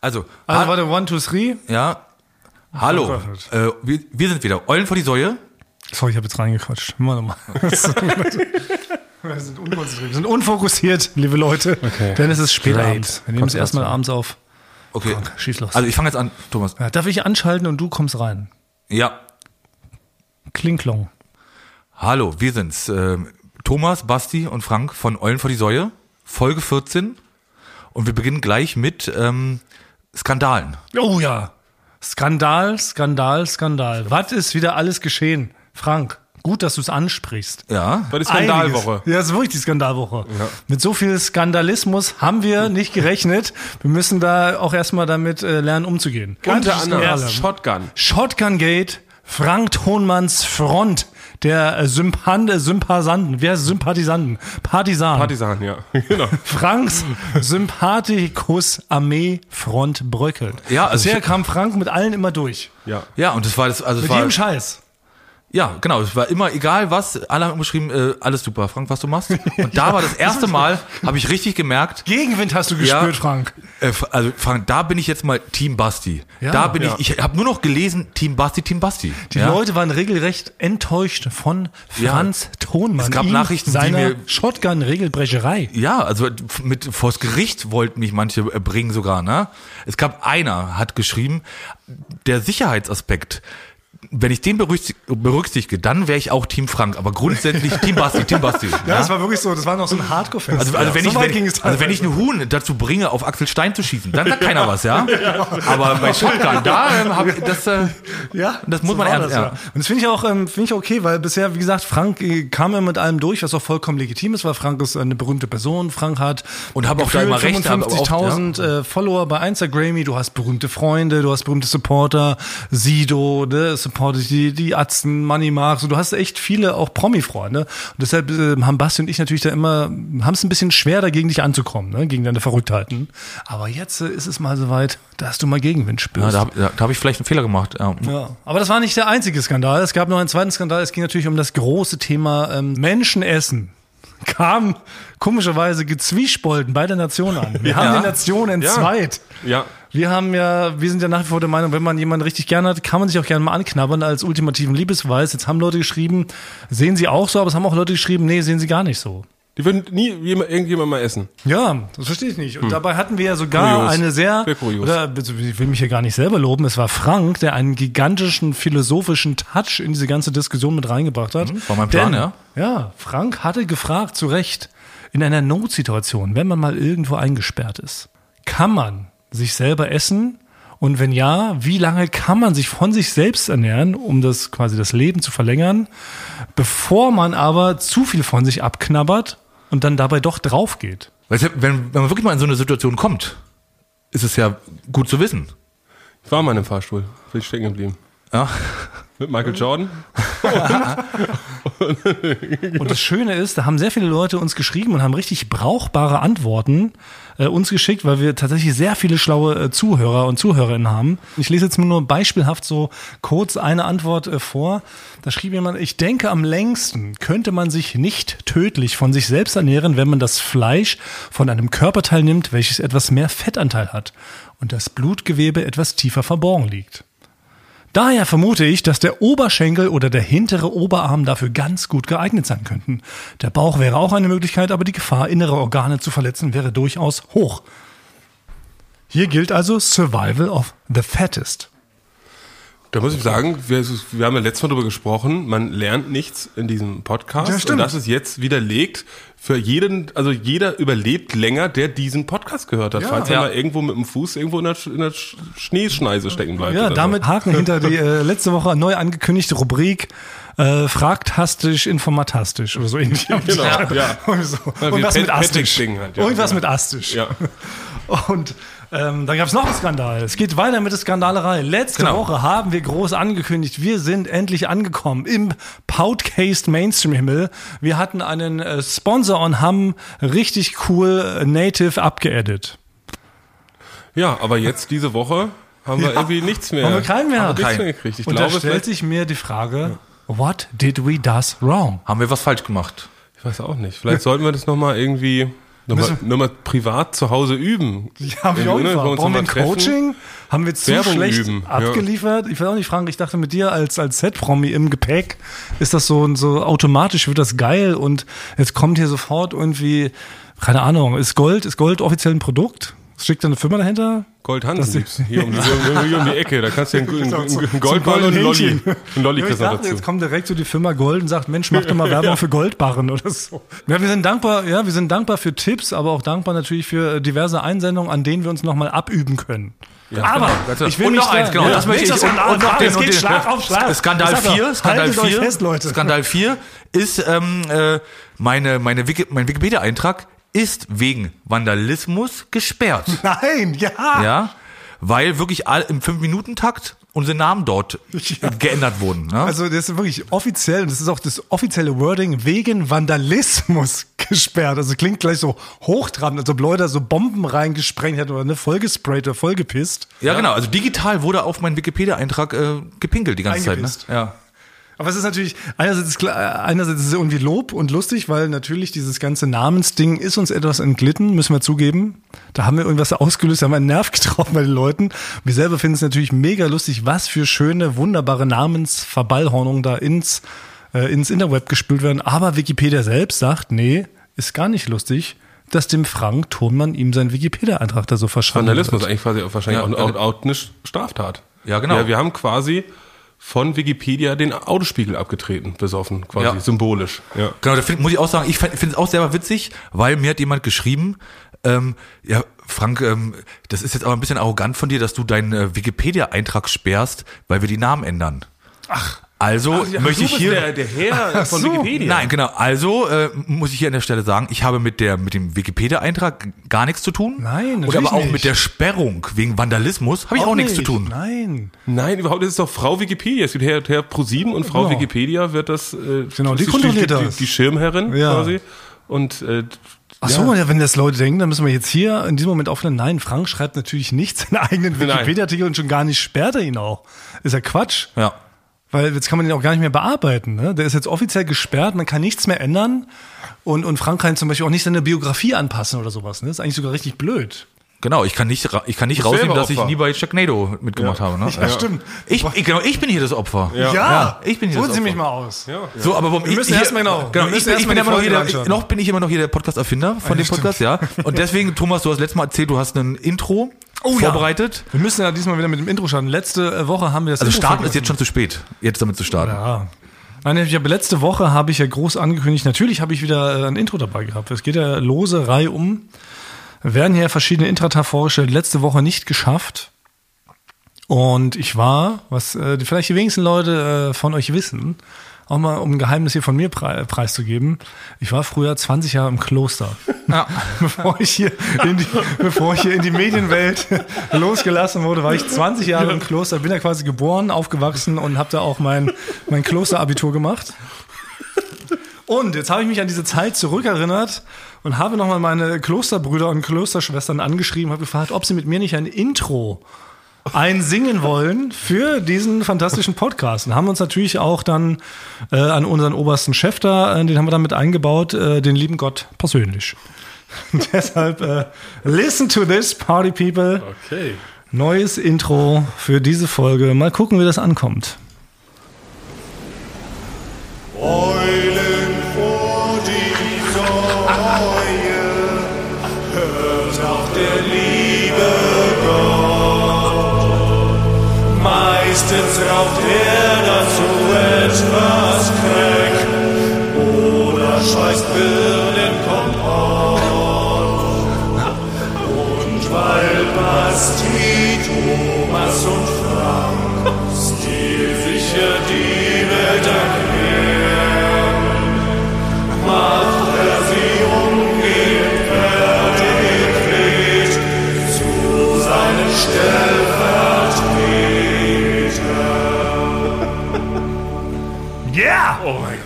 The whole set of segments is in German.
Also, Also warte, one, two, three. ja. Hallo, äh, wir, wir sind wieder Eulen vor die Säue. Sorry, ich habe jetzt reingequatscht. Warte mal. wir sind unkonzentriert. Wir sind unfokussiert, liebe Leute. Denn es ist spät Great. abends. Wir nehmen es erstmal abends auf. Okay. Frank, schieß los. Also ich fange jetzt an, Thomas. Ja, darf ich anschalten und du kommst rein? Ja. Klinklong. Hallo, wir sind's. ähm, Thomas, Basti und Frank von Eulen vor die Säue. Folge 14. Und wir beginnen gleich mit ähm, Skandalen. Oh ja. Skandal, Skandal, Skandal. Was ist wieder alles geschehen? Frank, gut, dass du es ansprichst. Ja. War die Skandalwoche. Einiges. Ja, das ist wirklich die Skandalwoche. Mit so viel Skandalismus haben wir nicht gerechnet. Wir müssen da auch erstmal damit äh, lernen, umzugehen. Unter anderem. Shotgun. Shotgun Gate, Frank Thonmanns Front der äh, Sympan äh, Sympathisanten, wer ist Sympathisanten? Partisan. Partisan, ja. genau. Franks Sympathikus Armee Front bröckelt. Ja, also Bisher kam Frank mit allen immer durch. Ja. Ja, und das war das, also Mit war, jedem Scheiß. Ja, genau, es war immer egal was, alle haben geschrieben, äh, alles super, Frank, was du machst. Und da war das erste Mal, habe ich richtig gemerkt, Gegenwind hast du Ja. gespürt, Frank. äh, also Frank, da bin ich jetzt mal Team Basti. Ja, da bin ja. ich, ich habe nur noch gelesen, Team Basti, Team Basti. Die ja? Leute waren regelrecht enttäuscht von Franz Thonmann. Es gab ihm, Nachrichten, die mir- Shotgun-Regelbrecherei. Ja, also mit vors Gericht wollten mich manche äh, bringen sogar, ne? Es gab einer, hat geschrieben, der Sicherheitsaspekt, wenn ich den berücksi- berücksichtige, dann wäre ich auch Team Frank, aber grundsätzlich Team Basti, Team Basti. Ja, das war wirklich so. Das war noch so ein Hardcore-Fest. Also, also, wenn so ich, wenn, es also wenn ich einen Huhn dazu bringe, auf Axel Stein zu schießen, dann sagt keiner was, ja? Aber bei Shotgun, da ähm, hab ich, das, äh, Ja, das muss so man ernst, ja. Und das finde ich auch, ähm, finde ich okay, weil bisher, wie gesagt, Frank äh, kam ja mit allem durch, was auch vollkommen legitim ist, weil Frank ist eine berühmte Person. Frank hat Und hab auch da immer recht, aber oft, 55.000 äh, Follower bei Instagram. Du hast berühmte Freunde, du hast berühmte Supporter, Sido, ne, supportet die, die Atzen, Money Marks. Du hast echt viele auch Promi-Freunde. Und deshalb äh, haben Basti und ich natürlich da immer, haben es ein bisschen schwer dagegen dich anzukommen, ne, gegen deine Verrücktheiten. Aber jetzt äh, ist es mal soweit, dass du mal Gegenwind spürst. Ja, da habe da, da hab ich vielleicht einen Fehler gemacht. Ja. Ja, aber das war nicht der einzige Skandal. Es gab noch einen zweiten Skandal. Es ging natürlich um das große Thema ähm, Menschenessen. Kam komischerweise gezwiespolten bei der Nation an. Wir haben die Nation entzweit. Ja. Wir haben ja, wir sind ja nach wie vor der Meinung, wenn man jemanden richtig gerne hat, kann man sich auch gerne mal anknabbern als ultimativen Liebesbeweis. Jetzt haben Leute geschrieben, sehen sie auch so, aber es haben auch Leute geschrieben, nee, sehen sie gar nicht so. Die würden nie jemand- irgendjemand mal essen. Ja, das verstehe ich nicht. Und dabei hatten wir ja sogar Kurios. eine sehr, oder ich will mich hier gar nicht selber loben, es war Frank, der einen gigantischen philosophischen Touch in diese ganze Diskussion mit reingebracht hat. war mein Plan, Denn, ja. Ja, Frank hatte gefragt, zu Recht, in einer Notsituation, wenn man mal irgendwo eingesperrt ist, kann man sich selber essen? Und wenn ja, wie lange kann man sich von sich selbst ernähren, um das quasi das Leben zu verlängern, bevor man aber zu viel von sich abknabbert und dann dabei doch drauf geht? Weißt du, wenn, wenn man wirklich mal in so eine Situation kommt, ist es ja gut zu wissen. Ich war mal in einem Fahrstuhl. Bin ich stecken geblieben. Ja. Mit Michael Jordan. Und das Schöne ist, da haben sehr viele Leute uns geschrieben und haben richtig brauchbare Antworten äh, uns geschickt, weil wir tatsächlich sehr viele schlaue äh, Zuhörer und Zuhörerinnen haben. Ich lese jetzt nur beispielhaft so kurz eine Antwort äh, vor. Da schrieb jemand, ich denke, am längsten könnte man sich nicht tödlich von sich selbst ernähren, wenn man das Fleisch von einem Körperteil nimmt, welches etwas mehr Fettanteil hat und das Blutgewebe etwas tiefer verborgen liegt. Daher vermute ich, dass der Oberschenkel oder der hintere Oberarm dafür ganz gut geeignet sein könnten. Der Bauch wäre auch eine Möglichkeit, aber die Gefahr, innere Organe zu verletzen, wäre durchaus hoch. Hier gilt also Survival of the Fattest. Da muss ich sagen, wir, wir haben ja letztes Mal darüber gesprochen, man lernt nichts in diesem Podcast. Ja, stimmt. Und das ist jetzt widerlegt für jeden, also jeder überlebt länger, der diesen Podcast gehört hat. Ja. falls er Ja. mal irgendwo mit dem Fuß irgendwo in der, in der Sch- Schneeschneise stecken bleibt. Ja, damit Haken hinter die äh, letzte Woche neu angekündigte Rubrik äh, Fragtastisch, informatastisch oder so ähnlich. Genau, ja. Und, so. Und was mit Astisch. Halt, ja. Irgendwas Ja. mit Astisch. Ja. Und ähm, dann gab es noch einen Skandal. Es geht weiter mit der Skandalerei. Letzte Genau. Woche haben wir groß angekündigt, wir sind endlich angekommen im Podcast Mainstream Himmel. Wir hatten einen äh, Sponsor und haben richtig cool äh, Native abgeedit. ja, aber jetzt diese Woche haben wir Ja. irgendwie nichts mehr. Haben wir keinen mehr? Haben wir nichts Keinen. mehr gekriegt. Ich und glaube, da stellt sich mir die Frage, what did we does wrong? Haben wir was falsch gemacht? ich weiß auch nicht. Vielleicht sollten wir das nochmal irgendwie Nochmal, nochmal privat zu Hause üben. Ja, hab ich auch wir, ne, gefragt. Brauchen wir ein. Coaching? Haben wir zu Werbung schlecht üben, ja. abgeliefert? Ich weiß auch nicht, Frank, ich dachte mit dir als, als Set-Promi im Gepäck ist das so, so automatisch, wird das geil und jetzt kommt hier sofort irgendwie, keine Ahnung, ist Gold, ist Gold offiziell ein Produkt? Schickt da eine Firma dahinter? Gold Hansen hier um, hier, um die Ecke. Da kannst du ja einen, einen, einen Goldball und einen Lolli. Einen Lolli Ja, dachte, jetzt kommt direkt so die Firma Gold und sagt, Mensch, mach doch mal Werbung für Goldbarren oder so. Ja, wir sind dankbar, ja, wir sind dankbar für Tipps, aber auch dankbar natürlich für äh, diverse Einsendungen, an denen wir uns nochmal abüben können. aber genau, ich will und nicht noch eins, genau, ja, das möchte ich. das Und, und noch den, es geht den, Schlag auf Schlag. Skandal Ich sag doch, 4, Skandal haltet euch 4, fest, Leute. Skandal 4 ist ähm, äh, meine, meine Wiki, mein Wikipedia-Eintrag ist wegen Vandalismus gesperrt. Nein, ja. ja, weil wirklich all, im 5-Minuten-Takt unsere Namen dort Ja. geändert wurden. Ne? Also das ist wirklich offiziell, und das ist auch das offizielle Wording, wegen Vandalismus gesperrt. Also klingt gleich so hochtrabend, als ob Leute so Bomben reingesprengt hätten oder ne, vollgesprayt oder vollgepisst. ja, genau. Also digital wurde auf meinen Wikipedia-Eintrag äh, gepinkelt die ganze Zeit. Ne? Ja. Aber es ist natürlich, einerseits ist, klar, einerseits ist es irgendwie Lob und lustig, weil natürlich dieses ganze Namensding ist uns etwas entglitten, müssen wir zugeben. Da haben wir irgendwas ausgelöst, da haben wir einen Nerv getroffen bei den Leuten. Wir selber finden es natürlich mega lustig, was für schöne, wunderbare Namensverballhornungen da ins, äh, ins Interweb gespült werden. Aber Wikipedia selbst sagt, nee, ist gar nicht lustig, dass dem Frank Thonmann ihm seinen Wikipedia-Eintrag da so verschwunden Vandalismus wird. eigentlich quasi auch wahrscheinlich Ja, auch, auch, auch eine Straftat. Ja, genau. Ja, wir haben quasi von Wikipedia den Autospiegel abgetreten, besoffen, quasi Ja. symbolisch. Ja. Genau, da find, muss ich auch sagen, ich finde es auch selber witzig, weil mir hat jemand geschrieben, ähm, ja, Frank, ähm, das ist jetzt aber ein bisschen arrogant von dir, dass du deinen äh, Wikipedia-Eintrag sperrst, weil wir die Namen ändern. Ach. Also möchte ich hier. der, der Herr von so. Wikipedia. Nein, genau. Also äh, muss ich hier an der Stelle sagen, ich habe mit der mit dem Wikipedia-Eintrag gar nichts zu tun. Nein, Und natürlich aber auch nicht. mit der Sperrung wegen Vandalismus habe ich auch, nichts zu tun. Nein. Nein, überhaupt, das ist doch Frau Wikipedia. Es wird Herr, Herr ProSieben und Frau Genau. Wikipedia wird das, äh, Genau, die kontrolliert die, das. Die, die Schirmherrin Ja. quasi. Und äh, Ach so, ja. wenn das Leute denken, dann müssen wir jetzt hier in diesem Moment aufhören. Nein, Frank schreibt natürlich nicht seinen eigenen. Wikipedia-Artikel und schon gar nicht sperrt er ihn auch. Ist ja Quatsch. Ja. Weil jetzt kann man ihn auch gar nicht mehr bearbeiten. Ne? Der ist jetzt offiziell gesperrt, man kann nichts mehr ändern. Und, und Frank kann zum Beispiel auch nicht seine Biografie anpassen oder sowas. Ne? Das ist eigentlich sogar richtig blöd. Genau, ich kann nicht, ich kann nicht rausnehmen, dass ich nie bei Sharknado mitgemacht habe. Ne? Ja, stimmt. Ich, ich, genau, ich bin hier das Opfer. Ja. ich bin hier Holen das Sie Opfer. mich mal aus. ja. So, aber warum Wir müssen ich, erstmal genau- genau wir ich, ich erstmal bin immer noch Folge hier anschauen. der, noch bin ich immer noch hier der Podcast-Erfinder von Ja, dem Podcast, ja. Und deswegen, Thomas, du hast letztes Mal erzählt, du hast ein Intro Oh ja. vorbereitet. Wir müssen ja diesmal wieder mit dem Intro starten. Letzte äh, Woche haben wir das Also Intro starten ist jetzt schon zu spät, jetzt damit zu starten. Ja. Nein, ich habe letzte Woche habe ich ja groß angekündigt, natürlich habe ich wieder äh, ein Intro dabei gehabt. Es geht ja lose Reihe um. Werden hier verschiedene Intrata vorgestellt, letzte Woche nicht geschafft. Und ich war, was äh, vielleicht die wenigsten Leute äh, von euch wissen, auch mal um ein Geheimnis hier von mir prei preiszugeben. Ich war früher 20 Jahre im Kloster. Ja. bevor ich hier in die, bevor ich hier in die Medienwelt losgelassen wurde, war ich 20 Jahre im Kloster, bin da quasi geboren, aufgewachsen und habe da auch mein, mein Klosterabitur gemacht. Und jetzt habe ich mich an diese Zeit zurückerinnert und habe nochmal meine Klosterbrüder und Klosterschwestern angeschrieben, habe gefragt, ob sie mit mir nicht ein Intro einsingen wollen für diesen fantastischen Podcast. Und haben uns natürlich auch dann äh, an unseren obersten Chef da, äh, den haben wir dann mit eingebaut, äh, den lieben Gott persönlich. Deshalb, äh, listen to this, Party People. Okay. Neues Intro für diese Folge. Mal gucken, wie das ankommt. Eulen Meistens raucht er dazu etwas Crack oder schweißt Birnenkompott. Und weil Basti, Thomas und Frank stilsicher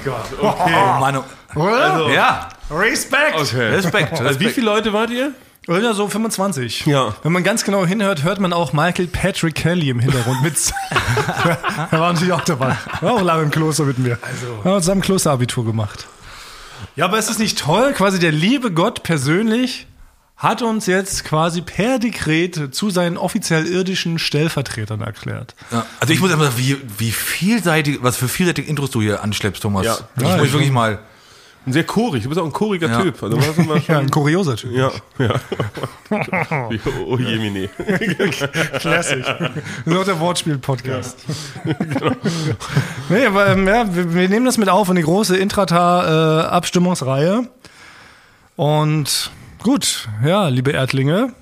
Oh Gott. Oh Okay. Mann. Oder? ja, Respekt! okay. Respekt. Also wie viele Leute wart ihr? Oder so 25. Ja. Wenn man ganz genau hinhört, hört man auch Michael Patrick Kelly im Hintergrund mit. er war natürlich auch dabei. War auch lange im Kloster mit mir. Also. Wir haben zusammen Klosterabitur gemacht. Ja, aber ist es nicht toll? Quasi der liebe Gott persönlich hat uns jetzt quasi per Dekret zu seinen offiziell irdischen Stellvertretern erklärt. Ja, also ich muss einfach sagen, wie, wie vielseitig, was für vielseitige Intros du hier anschleppst, Thomas. Ja. Ich Ja, muss ich- wirklich mal. Sehr chorig, du bist auch ein choriger Ja. Typ. Also, immer Ja, schon, ein kurioser Typ. ja, ja. oh je, Mini. Classic. Das ist auch der Wortspiel-Podcast. nee, aber ähm, ja, wir, wir nehmen das mit auf in die große Intrata-Abstimmungsreihe. Und gut, ja, liebe Erdlinge,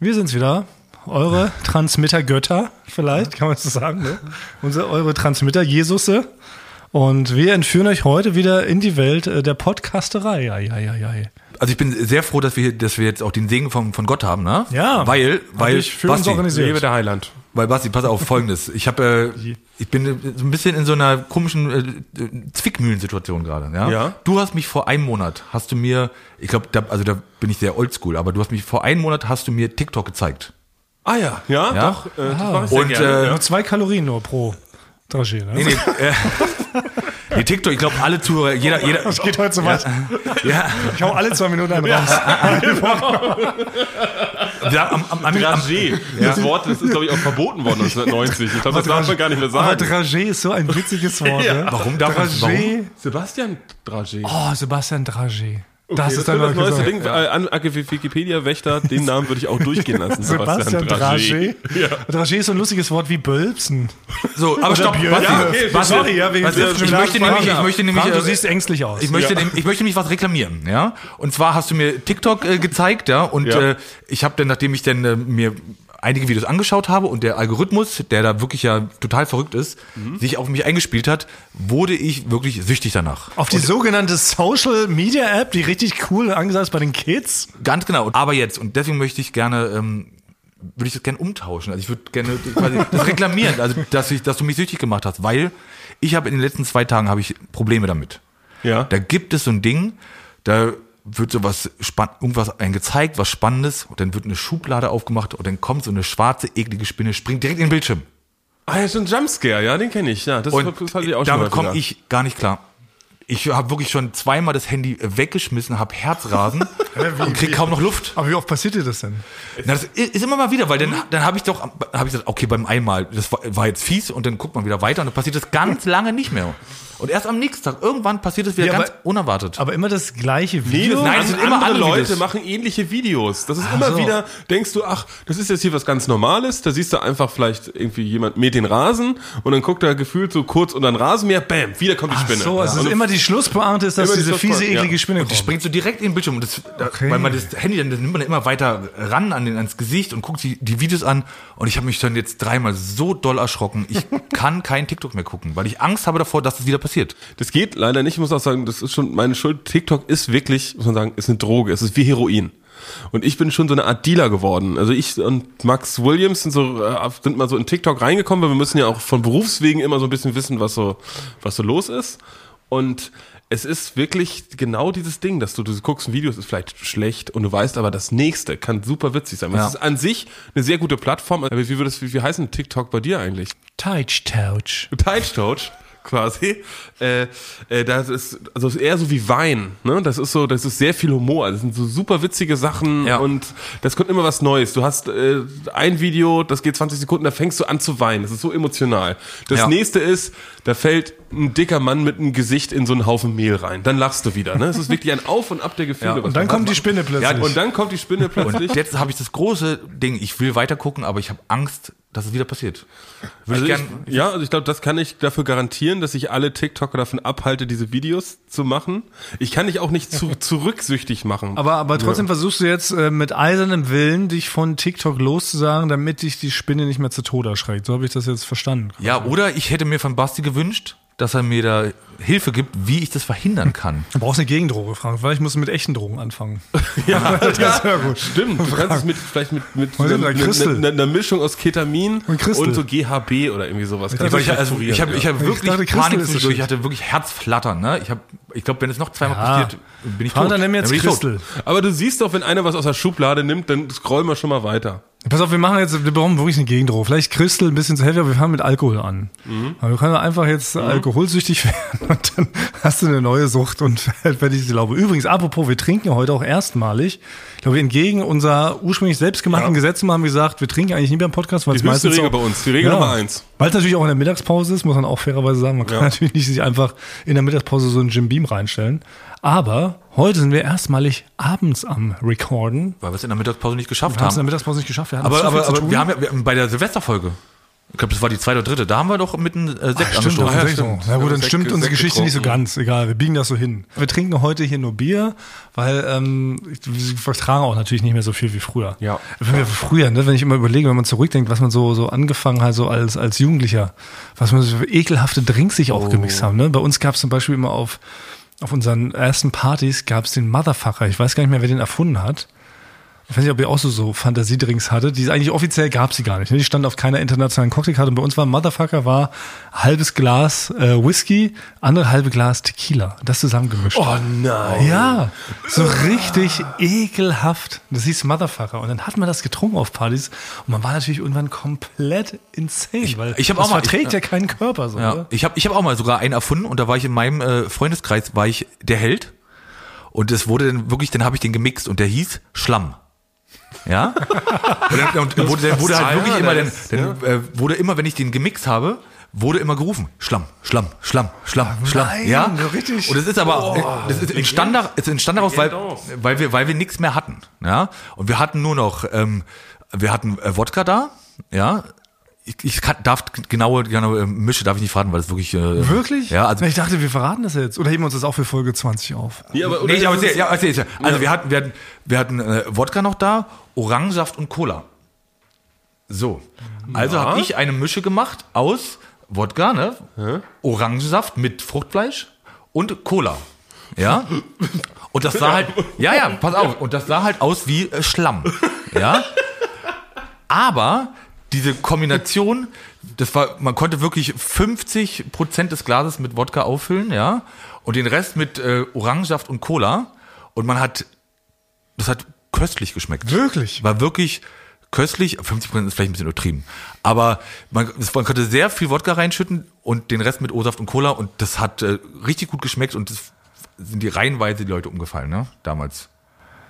wir sind's wieder. Eure Transmitter-Götter, vielleicht, kann man so sagen, ne? Unsere, eure Transmitter-Jesusse. Und wir entführen euch heute wieder in die Welt äh, der Podcasterei. Ai, ai, ai, ai. Also ich bin sehr froh, dass wir, dass wir jetzt auch den Segen von, von Gott haben, ne? Ja. Weil, weil, ich für uns organisiert. Lebe der Heiland. Weil Basti, pass auf, folgendes. Ich habe, äh, ich bin so ein bisschen in so einer komischen äh, Zwickmühlensituation gerade, ja? Ja. Du hast mich vor einem Monat, hast du mir, ich glaube, da, also da bin ich sehr oldschool, aber du hast mich vor einem Monat, hast du mir TikTok gezeigt. Ah ja, ja, Ja? doch. Äh, das mache ich sehr Und, gerne. äh, Nur zwei Kalorien nur pro Dragé, ne? Nee, nee, äh, nee TikTok, ich glaube, alle Zuhörer, jeder, jeder, Das geht heute so weit. ja, Ich hau alle zwei Minuten einen raus. ja, am, am, am, am, Dragé. Das Wort, das ist, glaube ich, auch verboten worden 1990. Ich glaube, das darf man gar nicht mehr Aber sagen. Dragé ist so ein witziges Wort. Ja. ne? Warum darf Dragé? Sebastian Dragé. Oh, Sebastian Dragé. Okay, das ist dann das mal neueste gesagt. Ding. Äh, An Wikipedia-Wächter, den Namen würde ich auch durchgehen lassen. Sebastian Dragé. Ja. Dragé ist so ein lustiges Wort wie Bölpsen. so, aber stopp. Basti, Ja, okay, Basti, Sorry, ja, wegen Basti, des- ich möchte nämlich, ich möchte nämlich, Frank, du äh, siehst ängstlich aus. Ich möchte, dem, ich möchte nämlich was reklamieren, ja. Und zwar hast du mir TikTok äh, gezeigt, ja, und Ja. Äh, ich habe dann, nachdem ich dann äh, mir einige Videos angeschaut habe und der Algorithmus, der da wirklich ja total verrückt ist, Mhm. sich auf mich eingespielt hat, wurde ich wirklich süchtig danach. Auf die sogenannte Social Media App, die richtig cool angesagt ist bei den Kids. Ganz genau. Aber jetzt, und deswegen möchte ich gerne, ähm, würde ich das gerne umtauschen. Also ich würde gerne quasi das reklamieren, also dass ich, dass du mich süchtig gemacht hast, weil ich habe in den letzten zwei Tagen habe ich Probleme damit. Ja. Da gibt es so ein Ding, da wird sowas spann irgendwas ein gezeigt, was Spannendes, und dann wird eine Schublade aufgemacht und dann kommt so eine schwarze, eklige Spinne, springt direkt in den Bildschirm. Ah, ja, so ein Jumpscare, ja, den kenne ich. Ja, das, Und das hatte ich auch schon damit komme ich gar nicht klar. Ich habe wirklich schon zweimal das Handy weggeschmissen, habe Herzrasen und krieg kaum noch Luft. Aber wie oft passiert dir das denn? Na, das ist immer mal wieder, weil dann, dann habe ich doch, habe ich gesagt, okay, beim einmal, das war, war jetzt fies und dann guckt man wieder weiter und dann passiert das ganz lange nicht mehr. Und erst am nächsten Tag, irgendwann passiert es wieder Ja, ganz aber- unerwartet. Aber immer das gleiche Nee, Video. das Nein, es sind sind immer andere andere Leute Videos. machen ähnliche Videos. Das ist immer so. wieder, denkst du, ach, das ist jetzt hier was ganz Normales. Da siehst du einfach vielleicht irgendwie jemand mäht den Rasen und dann guckt er gefühlt so kurz unter den Rasenmäher, bam, wieder kommt die Ach Spinne. so, also es ist immer die Schlusspointe ist, dass diese fiese, eklige ja. Spinne Und die kommt. springt so direkt in den Bildschirm. Und das, da- Okay. Weil man das Handy, dann das nimmt man dann immer weiter ran an den, ans Gesicht und guckt sich die Videos an. Und ich habe mich dann jetzt dreimal so doll erschrocken. Ich kann kein TikTok mehr gucken, weil ich Angst habe davor, dass das wieder passiert. Das geht leider nicht. Ich muss auch sagen, das ist schon meine Schuld. TikTok ist wirklich, muss man sagen, ist eine Droge. Es ist wie Heroin. Und ich bin schon so eine Art Dealer geworden. Also ich und Max Williams sind so äh, sind mal so in TikTok reingekommen, weil wir müssen ja auch von Berufswegen immer so ein bisschen wissen, was so was so los ist. Und es ist wirklich genau dieses Ding, dass du, du guckst ein Video, es ist vielleicht schlecht und du weißt aber, das nächste kann super witzig sein. Ja. Es ist an sich eine sehr gute Plattform. Aber wie würde es, wie, wie heißt denn TikTok bei dir eigentlich? Touch, touch. Touch Touch quasi. Äh, äh, das ist also ist eher so wie Wein, ne? Das ist so, das ist sehr viel Humor. Das sind so super witzige Sachen Ja. und das kommt immer was Neues. Du hast äh, ein Video, das geht 20 Sekunden, da fängst du an zu weinen. Das ist so emotional. Das Ja. nächste ist, da fällt ein dicker Mann mit einem Gesicht in so einen Haufen Mehl rein. Dann lachst du wieder, ne? Es ist wirklich ein Auf und Ab der Gefühle. Ja, Und dann kommt die. Spinne plötzlich. Ja, und dann kommt die Spinne plötzlich. Und jetzt habe ich das große Ding, ich will weiter gucken, aber ich habe Angst, dass es wieder passiert. Würde Also ich ja, also ich glaube, das kann ich dafür garantieren, dass ich alle TikToker davon abhalte, diese Videos zu machen. Ich kann dich auch nicht zu, zurücksüchtig machen. aber, aber trotzdem versuchst du jetzt äh, mit eisernem Willen, dich von TikTok loszusagen, damit dich die Spinne nicht mehr zu Tode erschreckt. So habe ich das jetzt verstanden. ja, oder ich hätte mir von Basti gewünscht, dass er mir da Hilfe gibt, wie ich das verhindern kann. Du brauchst eine Gegendroge, Frank, weil ich muss mit echten Drogen anfangen. ja, das ist ja gut. Stimmt, du kannst es mit, vielleicht mit, mit einer, einer, einer Mischung aus Ketamin Und Christel. so GHB oder irgendwie sowas. Ich, ich, also, ich habe ich hab Ich wirklich dachte, Panik ist zwischendurch. Ich hatte wirklich Herzflattern. Ne? Ich, hab, ich glaube, wenn es noch zweimal Ja. passiert, bin ich Frank, tot. dann nimm jetzt tot. Christel. Aber du siehst doch, wenn einer was aus der Schublade nimmt, dann scroll mal schon mal weiter. Pass auf, wir machen jetzt, wir brauchen wirklich eine Gegendroh. Vielleicht Crystal ein bisschen zu heavy, aber wir fangen mit Alkohol an. Aber wir können einfach jetzt alkoholsüchtig werden und dann hast du eine neue Sucht und werde ich glaube. Übrigens, apropos, wir trinken ja heute auch erstmalig. Ich glaube, entgegen unserer ursprünglich selbstgemachten Gesetzen haben wir gesagt, wir trinken eigentlich nie beim Podcast, weil es Die höchste meistens Regel auch, bei uns, die Regel Nummer eins. Weil es natürlich auch in der Mittagspause ist, muss man auch fairerweise sagen. Man kann Ja. natürlich nicht sich einfach in der Mittagspause so einen Jim Beam reinstellen. Aber heute sind wir erstmalig abends am Recorden. Weil wir es in der Mittagspause nicht geschafft Wir haben es in der haben. Mittagspause nicht geschafft. Wir hatten Aber, aber, aber wir haben ja wir haben bei der Silvesterfolge, ich glaube, das war die zweite oder dritte, da haben wir doch mit einem äh, Sekt Stimmt, angestoßen. doch, tatsächlich so. stimmt. Ja gut, dann Sekt- stimmt unsere Sekt Geschichte nicht so getrunken. ganz. Egal, wir biegen das so hin. Wir trinken heute hier nur Bier, weil ähm, wir vertragen auch natürlich nicht mehr so viel wie früher. Ja. Wenn wir früher, ne, wenn ich immer überlege, wenn man zurückdenkt, was man so so angefangen hat, so als als Jugendlicher, was man so für ekelhafte Drinks sich auch gemixt haben. Ne? Bei uns gab es zum Beispiel immer auf auf unseren ersten Partys gab es den Motherfucker. Ich weiß gar nicht mehr, wer den erfunden hat. Ich weiß nicht, ob ihr auch so, so Fantasiedrinks hattet. Die eigentlich offiziell gab sie gar nicht. ne? Die stand auf keiner internationalen Cocktailkarte. Und bei uns war Motherfucker war halbes Glas äh, Whisky, andere halbe Glas Tequila. Das zusammengemischt. Oh nein. Ja, so richtig ekelhaft. Das hieß Motherfucker. Und dann hat man das getrunken auf Partys und man war natürlich irgendwann komplett insane, weil ich hab das auch mal- verträgt ich- ja keinen Körper. So, Ja, ne? ich habe ich hab auch mal sogar einen erfunden und da war ich in meinem äh, Freundeskreis, war ich der Held und das wurde dann wirklich, dann habe ich den gemixt und der hieß Schlamm. Ja? Und dann, und wurde, dann wurde halt wirklich immer, dann, dann äh, wurde immer, wenn ich den gemixt habe, wurde immer gerufen, Schlamm, Schlamm, Schlamm, Schlamm, Schlamm. nein, ja? richtig. Und es ist aber, äh, das ist entstand, da- es entstand daraus, weil, weil wir, weil wir nichts mehr hatten. Ja? Und wir hatten nur noch, ähm, wir hatten äh, Wodka da, ja. Ich, ich kann, darf genaue, genaue Mische darf ich nicht verraten, weil das wirklich. Äh, Wirklich? Ja, also ich dachte, wir verraten das jetzt. Oder heben wir uns das auch für Folge 20 auf? Ja, aber, Nee, aber es- ja, erzähl, erzähl. Also wir hatten, wir hatten, wir hatten äh, Wodka noch da, Orangensaft und Cola. So. Also habe ich eine Mische gemacht aus Wodka, ne? Orangensaft mit Fruchtfleisch und Cola. Ja? Und das sah halt, ja, ja, pass auf, und das sah halt aus wie äh, Schlamm. Ja? Aber diese Kombination, das war, man konnte wirklich 50 Prozent des Glases mit Wodka auffüllen, ja, und den Rest mit äh, Orangensaft und Cola. Und man hat, das hat köstlich geschmeckt. Wirklich? War wirklich köstlich. 50 Prozent ist vielleicht ein bisschen übertrieben. Aber man, man konnte sehr viel Wodka reinschütten und den Rest mit O-Saft und Cola und das hat äh, richtig gut geschmeckt und das sind die reihenweise die Leute umgefallen, ne, damals.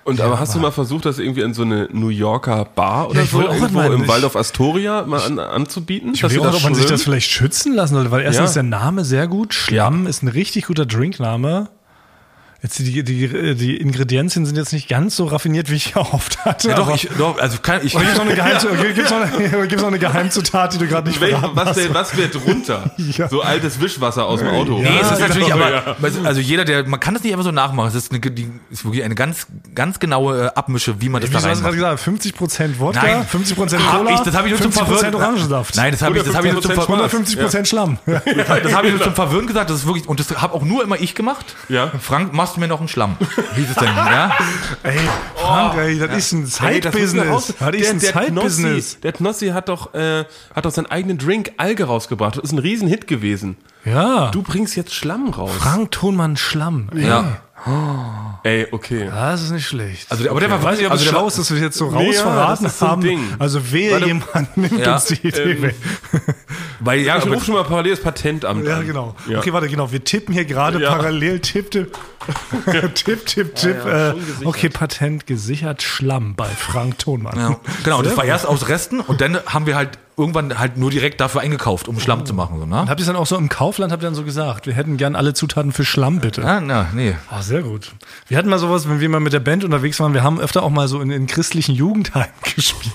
Und aber hast du mal versucht, das irgendwie in so eine New Yorker Bar oder ich so irgendwo mal- im Waldorf Astoria mal an, anzubieten? Ich überlege auch, ob man sich das vielleicht schützen lassen sollte, weil erstens Ja. ist der Name sehr gut. Schlamm ist ein richtig guter Drinkname. Jetzt die, die, die Ingredienzien sind jetzt nicht ganz so raffiniert, wie ich erhofft hatte. Ja, doch, ich, doch, also kann, ich, Gibt es noch, eine Geheim- gibt's noch, eine- gibt's noch eine Geheimzutat, die du gerade nicht Wel- was, hast? denn, was wird drunter? Ja. So altes Wischwasser aus dem Auto. Nee, es ist Ja, natürlich, aber also jeder, der, man kann das nicht einfach so nachmachen. Es ist, eine, die, ist wirklich eine ganz, ganz genaue äh, Abmische, wie man das Wie da du hast gerade gesagt, 50% Wodka, Nein. 50% Hab Cola, ich, das habe ich nur zum 50% Verwirren. Orangensaft. Nein, das habe ich, das habe ich nur zum 150% Verwirren. 150% Schlamm. Ja. Das habe ich nur zum Verwirren gesagt. Das ist wirklich und das habe auch nur immer ich gemacht. Ja. Frank, machst du mir noch einen Schlamm? Wie ist es denn? Ja. Ey, Frank, ey, das ist ein Ey, das ist eine Haus- Side-Business. Das ist ein der, der, Knossi, Side-Business. der Knossi hat doch, äh, hat doch seinen eigenen Drink Alge rausgebracht. Das ist ein Riesenhit gewesen. Ja. Du bringst jetzt Schlamm raus. Frank Thunmann Schlamm. Ey, Ja. Ey, okay. Das ist nicht schlecht. Also, aber der war Ich weiß nicht, ob also es schlau ist, dass wir jetzt so Nee, raus ja, verraten das ist so ein haben. Ding. Also wehe, Warte. jemand nimmt Ja, uns die Idee weg. Weil ja, Ich rufe schon mal parallel das Patentamt Ja, an. genau. Ja. Okay, warte, genau. Wir tippen hier gerade Ja. parallel. Tipp, tipp. tipp, tipp, tipp. ja, äh, okay, Patent gesichert. Schlamm bei Frank Thonmann. ja, genau. Das war erst aus Resten und dann haben wir halt irgendwann halt nur direkt dafür eingekauft, um Schlamm zu machen, so, ne? Habt ihr es dann auch so im Kaufland, habt ihr dann so gesagt, wir hätten gern alle Zutaten für Schlamm, bitte. Ja, na, nee. Ah, sehr gut. Wir hatten mal sowas, wenn wir mal mit der Band unterwegs waren, wir haben öfter auch mal so in, in christlichen Jugendheimen gespielt.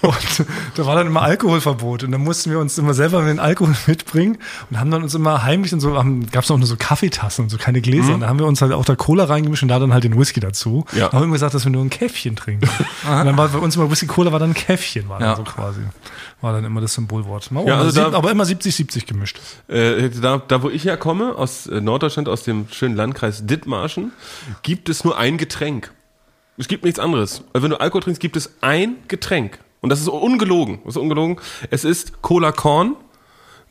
Und da war dann immer Alkoholverbot. Und dann mussten wir uns immer selber den Alkohol mitbringen und haben dann uns immer heimlich und so, gab es auch nur so Kaffeetassen und so keine Gläser. Und da haben wir uns halt auch da Cola reingemischt und da dann halt den Whisky dazu. Ja. Da haben wir immer gesagt, dass wir nur ein Käffchen trinken. und dann war bei uns immer Whisky Cola war dann ein Käffchen, war Ja. dann so quasi. War dann immer das Symbolwort. Mal Ja, also da- aber immer 70-70 gemischt. Äh, da, da, wo ich herkomme, aus äh, Norddeutschland, aus dem schönen Landkreis Dithmarschen, gibt es nur ein Getränk. Es gibt nichts anderes. Also wenn du Alkohol trinkst, gibt es ein Getränk. Und das ist ungelogen. Das ist ungelogen. Es ist Cola Korn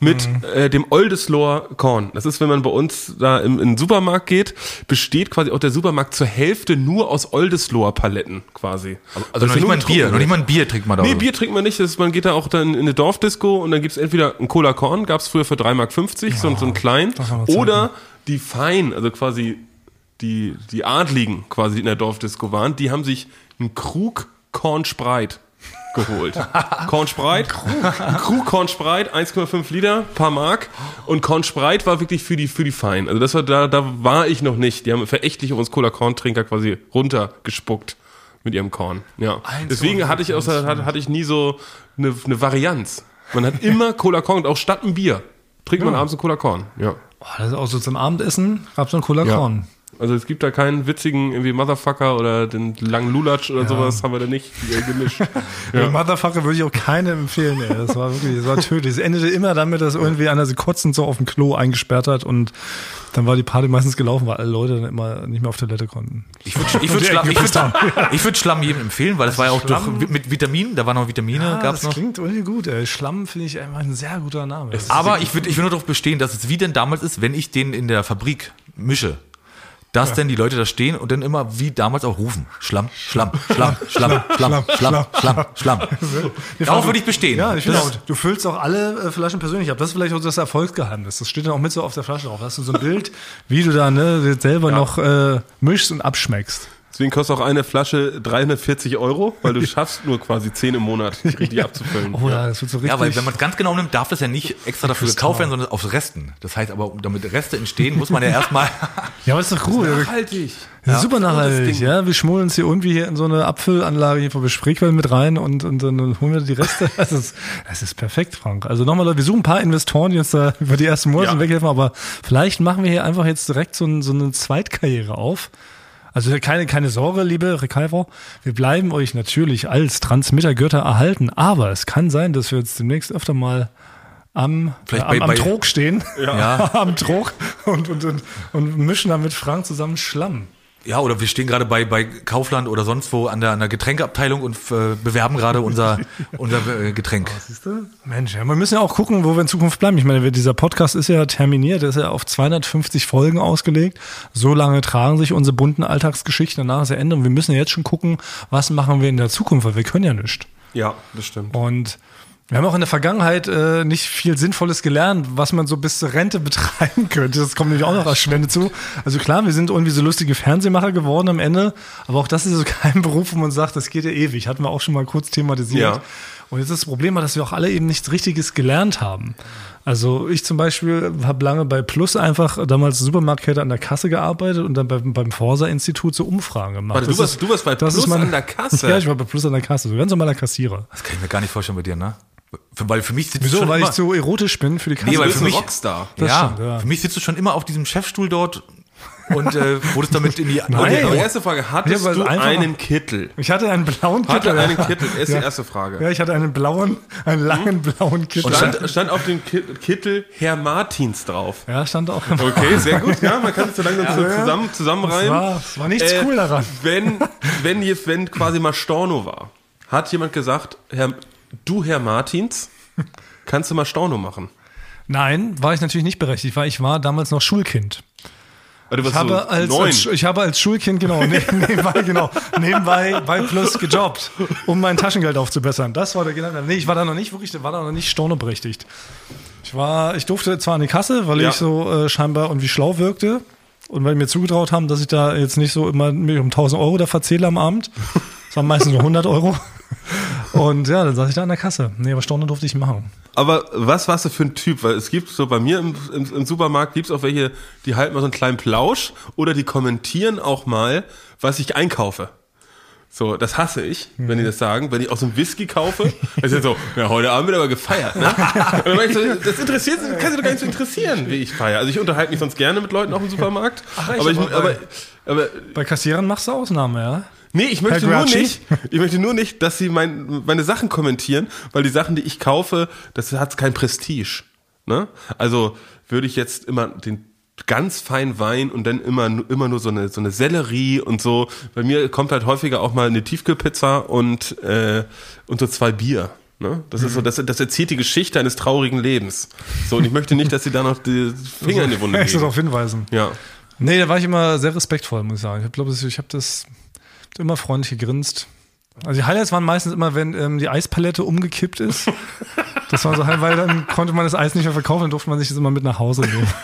mit äh, dem Oldesloher Korn. Das ist, wenn man bei uns da im, in den Supermarkt geht, besteht quasi auch der Supermarkt zur Hälfte nur aus Oldesloher Paletten quasi. Also noch nicht mal ein Bier, noch nicht mal ein Bier trinkt man da. Nee? Bier trinkt man nicht. Das ist, man geht da auch dann in eine Dorfdisco und dann gibt's entweder ein Cola Korn, gab's früher für 3,50 Mark, so, so ein klein, oder die Fein, also quasi die, die Adligen quasi die in der Dorfdisco waren, die haben sich einen Krug Korn Spreit geholt. Korn Spreit, ein Krug Korn Spreit, 1,5 Liter, paar Mark und Korn Spreit war wirklich für die, für die Fein. Also das war, da, da war ich noch nicht. Die haben verächtlich uns Cola Korn Trinker quasi runtergespuckt mit ihrem Korn. Ja. Deswegen hatte ich, außer, hatte, hatte ich nie so eine, eine Varianz. Man hat immer Cola Korn und auch statt ein Bier trinkt man abends ein Cola Korn. Ja. Boah, das ist auch so zum Abendessen, gab's dann Cola Ja. Also es gibt da keinen witzigen irgendwie Motherfucker oder den langen Lulatsch oder sowas haben wir da nicht gemischt. Ja. Motherfucker würde ich auch keinem empfehlen, ey. Das war wirklich, das war tödlich. Es endete immer damit, dass irgendwie einer sie kotzend so auf dem Klo eingesperrt hat und dann war die Party meistens gelaufen, weil alle Leute dann immer nicht mehr auf Toilette konnten. Ich würde ich würd Schlamm, ich würd, ich würd Schlamm jedem empfehlen, weil das war ja auch durch, mit Vitaminen, da waren noch Vitamine, Ja, gab's das noch. klingt irgendwie gut, ey. Schlamm finde ich einfach ein sehr guter Name. Aber ich würde ich würd nur darauf bestehen, dass es wie denn damals ist, wenn ich den in der Fabrik mische. Dass denn die Leute da stehen und dann immer wie damals auch rufen. Schlamm, Schlamm, Schlamm, Schlamm, Schlamm, Schlamm, Schlamm, Schlamm. Darauf würde ich bestehen. Ja, ich auch, du füllst auch alle äh, Flaschen persönlich ab. Das ist vielleicht auch das Erfolgsgeheimnis. Das steht dann auch mit so auf der Flasche drauf. Da hast du so ein Bild, wie du da ne, selber noch äh, mischst und abschmeckst. Deswegen kostet auch eine Flasche 340 Euro, weil du schaffst nur quasi 10 im Monat, die richtig abzufüllen. Oh ja, das wird so richtig. Ja, weil wenn man es ganz genau nimmt, darf das ja nicht extra dafür gekauft werden, sondern aus Resten. Das heißt aber, damit Reste entstehen, muss man ja erstmal. ja, aber ist doch cool. Nachhaltig. Das ist super nachhaltig, ja. Wir schmollen uns hier irgendwie hier in so eine Abfüllanlage hier vor Spreequell mit rein und, und dann holen wir die Reste. Das ist, das ist perfekt, Frank. Also nochmal, Leute, wir suchen ein paar Investoren, die uns da über die ersten Monate Ja. weghelfen, aber vielleicht machen wir hier einfach jetzt direkt so, ein, so eine Zweitkarriere auf. Also keine, keine Sorge, liebe Recalver. Wir bleiben euch natürlich als Transmittergötter erhalten, aber es kann sein, dass wir jetzt demnächst öfter mal am, Vielleicht äh, bei- am, am bei- Trog stehen. Ja. am Trog und, und, und, und mischen dann mit Frank zusammen Schlamm. Ja, oder wir stehen gerade bei, bei Kaufland oder sonst wo an der, an der Getränkeabteilung und äh, bewerben gerade unser, unser äh, Getränk. Siehst du? Mensch, ja, wir müssen ja auch gucken, wo wir in Zukunft bleiben. Ich meine, wir- dieser Podcast ist ja terminiert, der ist ja auf 250 Folgen ausgelegt. So lange tragen sich unsere bunten Alltagsgeschichten, danach ist ja Ende und wir müssen ja jetzt schon gucken, was machen wir in der Zukunft, weil wir können ja nichts. Ja, das stimmt. Und wir haben auch in der Vergangenheit äh, nicht viel Sinnvolles gelernt, was man so bis zur Rente betreiben könnte. Das kommt nämlich auch noch als Schwende zu. Also klar, wir sind irgendwie so lustige Fernsehmacher geworden am Ende, aber auch das ist so kein Beruf, wo man sagt, das geht ja ewig. Hatten wir auch schon mal kurz thematisiert. Ja. Und jetzt ist das Problem, dass wir auch alle eben nichts Richtiges gelernt haben. Also ich zum Beispiel habe lange bei Plus einfach damals Supermarktkette an der Kasse gearbeitet und dann beim, beim Forsa-Institut so Umfragen gemacht. Warte, du warst- du warst bei Plus meine- an der Kasse? Ja, ich war bei Plus an der Kasse, so ganz normaler Kassierer. Das kann ich mir gar nicht vorstellen bei dir, ne? Für, weil für mich sitzt Wieso? du schon Weil immer, ich zu erotisch bin für die Kasse. Nee, weil bist für ein mich Rockstar. Das ja, stimmt, ja. für mich sitzt du schon immer auf diesem Chefstuhl dort und äh, wurdest damit in die Nein. Okay, Oh. erste Frage. Hattest Ja, du einen Kittel? ich hatte einen blauen Kittel. Hatte einen ja. Kittel? Ist ja. die erste Frage. Ja, ich hatte einen blauen, einen langen blauen Kittel. Stand, stand auf dem Ki- Kittel Herr Martins drauf. ja, stand auch. Okay, sehr gut. Ja, man kann es so langsam so zusammen, Das zusammenreimen. war, das war nichts Äh, cool daran. Wenn, wenn, jetzt, wenn quasi mal Storno war, hat jemand gesagt, Herr, du Herr Martins, kannst du mal Storno machen? Nein, war ich natürlich nicht berechtigt, weil ich war damals noch Schulkind. Weil du Ich habe, so als, als, ich habe als Schulkind, genau, ne- nebenbei, genau, nebenbei bei Plus gejobbt, um mein Taschengeld aufzubessern. Das war der Gedanke. Nee, ich war da noch nicht wirklich, war da noch nicht stornoberechtigt. Ich war, ich durfte zwar an die Kasse, weil Ja. ich so äh, scheinbar irgendwie schlau wirkte und weil mir zugetraut haben, dass ich da jetzt nicht so immer mich um 1000 Euro da verzähle am Abend. Das waren meistens nur 100 Euro. Und ja, dann saß ich da an der Kasse. Nee, aber Storno durfte ich machen. Aber was warst du für ein Typ? Weil es gibt so bei mir im, im, im Supermarkt gibt's auch welche, die halten mal so einen kleinen Plausch oder die kommentieren auch mal, was ich einkaufe. So, das hasse ich, wenn die das sagen. Wenn ich aus einem Whisky kaufe, ist ja so, ja, heute Abend wird aber gefeiert, ne? Und dann ich so, das interessiert, kann sie doch gar nicht so interessieren, wie ich feiere. Also ich unterhalte mich sonst gerne mit Leuten auch im Supermarkt. echt? aber, ich, Aber aber, bei- aber, Bei Kassierern machst du Ausnahme, ja? Nee, ich möchte nur nicht, ich möchte nur nicht, dass sie mein, meine Sachen kommentieren, weil die Sachen, die ich kaufe, das hat kein Prestige. Ne? Also würde ich jetzt immer den ganz feinen Wein und dann immer, immer nur so eine, so eine Sellerie und so. Bei mir kommt halt häufiger auch mal eine Tiefkühlpizza und, äh, und so zwei Bier. Ne? Das ist so, das, das erzählt die Geschichte eines traurigen Lebens. So, und ich möchte nicht, dass sie da noch die Finger in die Wunde Ich muss legen. darauf hinweisen. Ja. Nee, da war ich immer sehr respektvoll, muss ich sagen. Ich glaube, ich habe das immer freundlich gegrinst. Also die Highlights waren meistens immer, wenn ähm, die Eispalette umgekippt ist. Das war so halt, weil dann konnte man das Eis nicht mehr verkaufen, dann durfte man sich das immer mit nach Hause nehmen.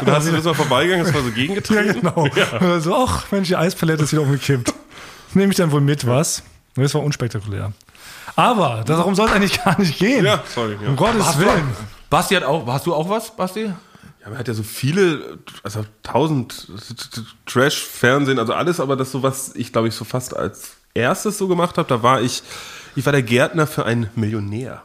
Und da hast du das mal vorbeigegangen, das war so ja, gegengetreten. genau. Ja. So, ach, Mensch, die Eispalette ist wieder umgekippt. Das nehme ich dann wohl mit, was? Das war unspektakulär. Aber darum soll es eigentlich gar nicht gehen. Ja, sorry. Ja. Um Gottes Willen. Basti hat auch, hast du auch was, Basti? Ja, man hat ja so viele, also tausend Trash-Fernsehen, also alles, aber das so, was ich glaube ich so fast als erstes so gemacht habe, da war ich, ich war der Gärtner für einen Millionär.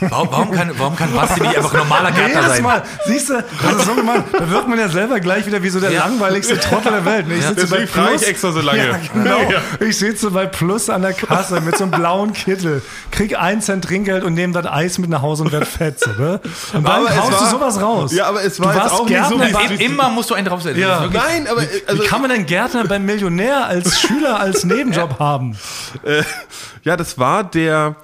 Warum, warum, kann, warum kann Basti nicht einfach normaler Gärtner Jedes sein? Mal, siehst du, das ist so gemein, da wirkt man ja selber gleich wieder wie so der Ja. langweiligste Trottel der Welt. Ich sitze Deswegen frage ich extra so lange. Ja, genau. Ich sitze bei Plus an der Kasse mit so einem blauen Kittel, krieg ein Cent Trinkgeld und nehme das Eis mit nach Hause und werd fett. So, ne? Und dann es haust du sowas raus. Ja, aber es war auch nicht so, Gärtner wie- bei- Im- Immer musst du einen draufsetzen. Ja. Nein, aber also, Wie kann man denn Gärtner beim Millionär als Schüler, als Nebenjob haben? äh, ja, das war der,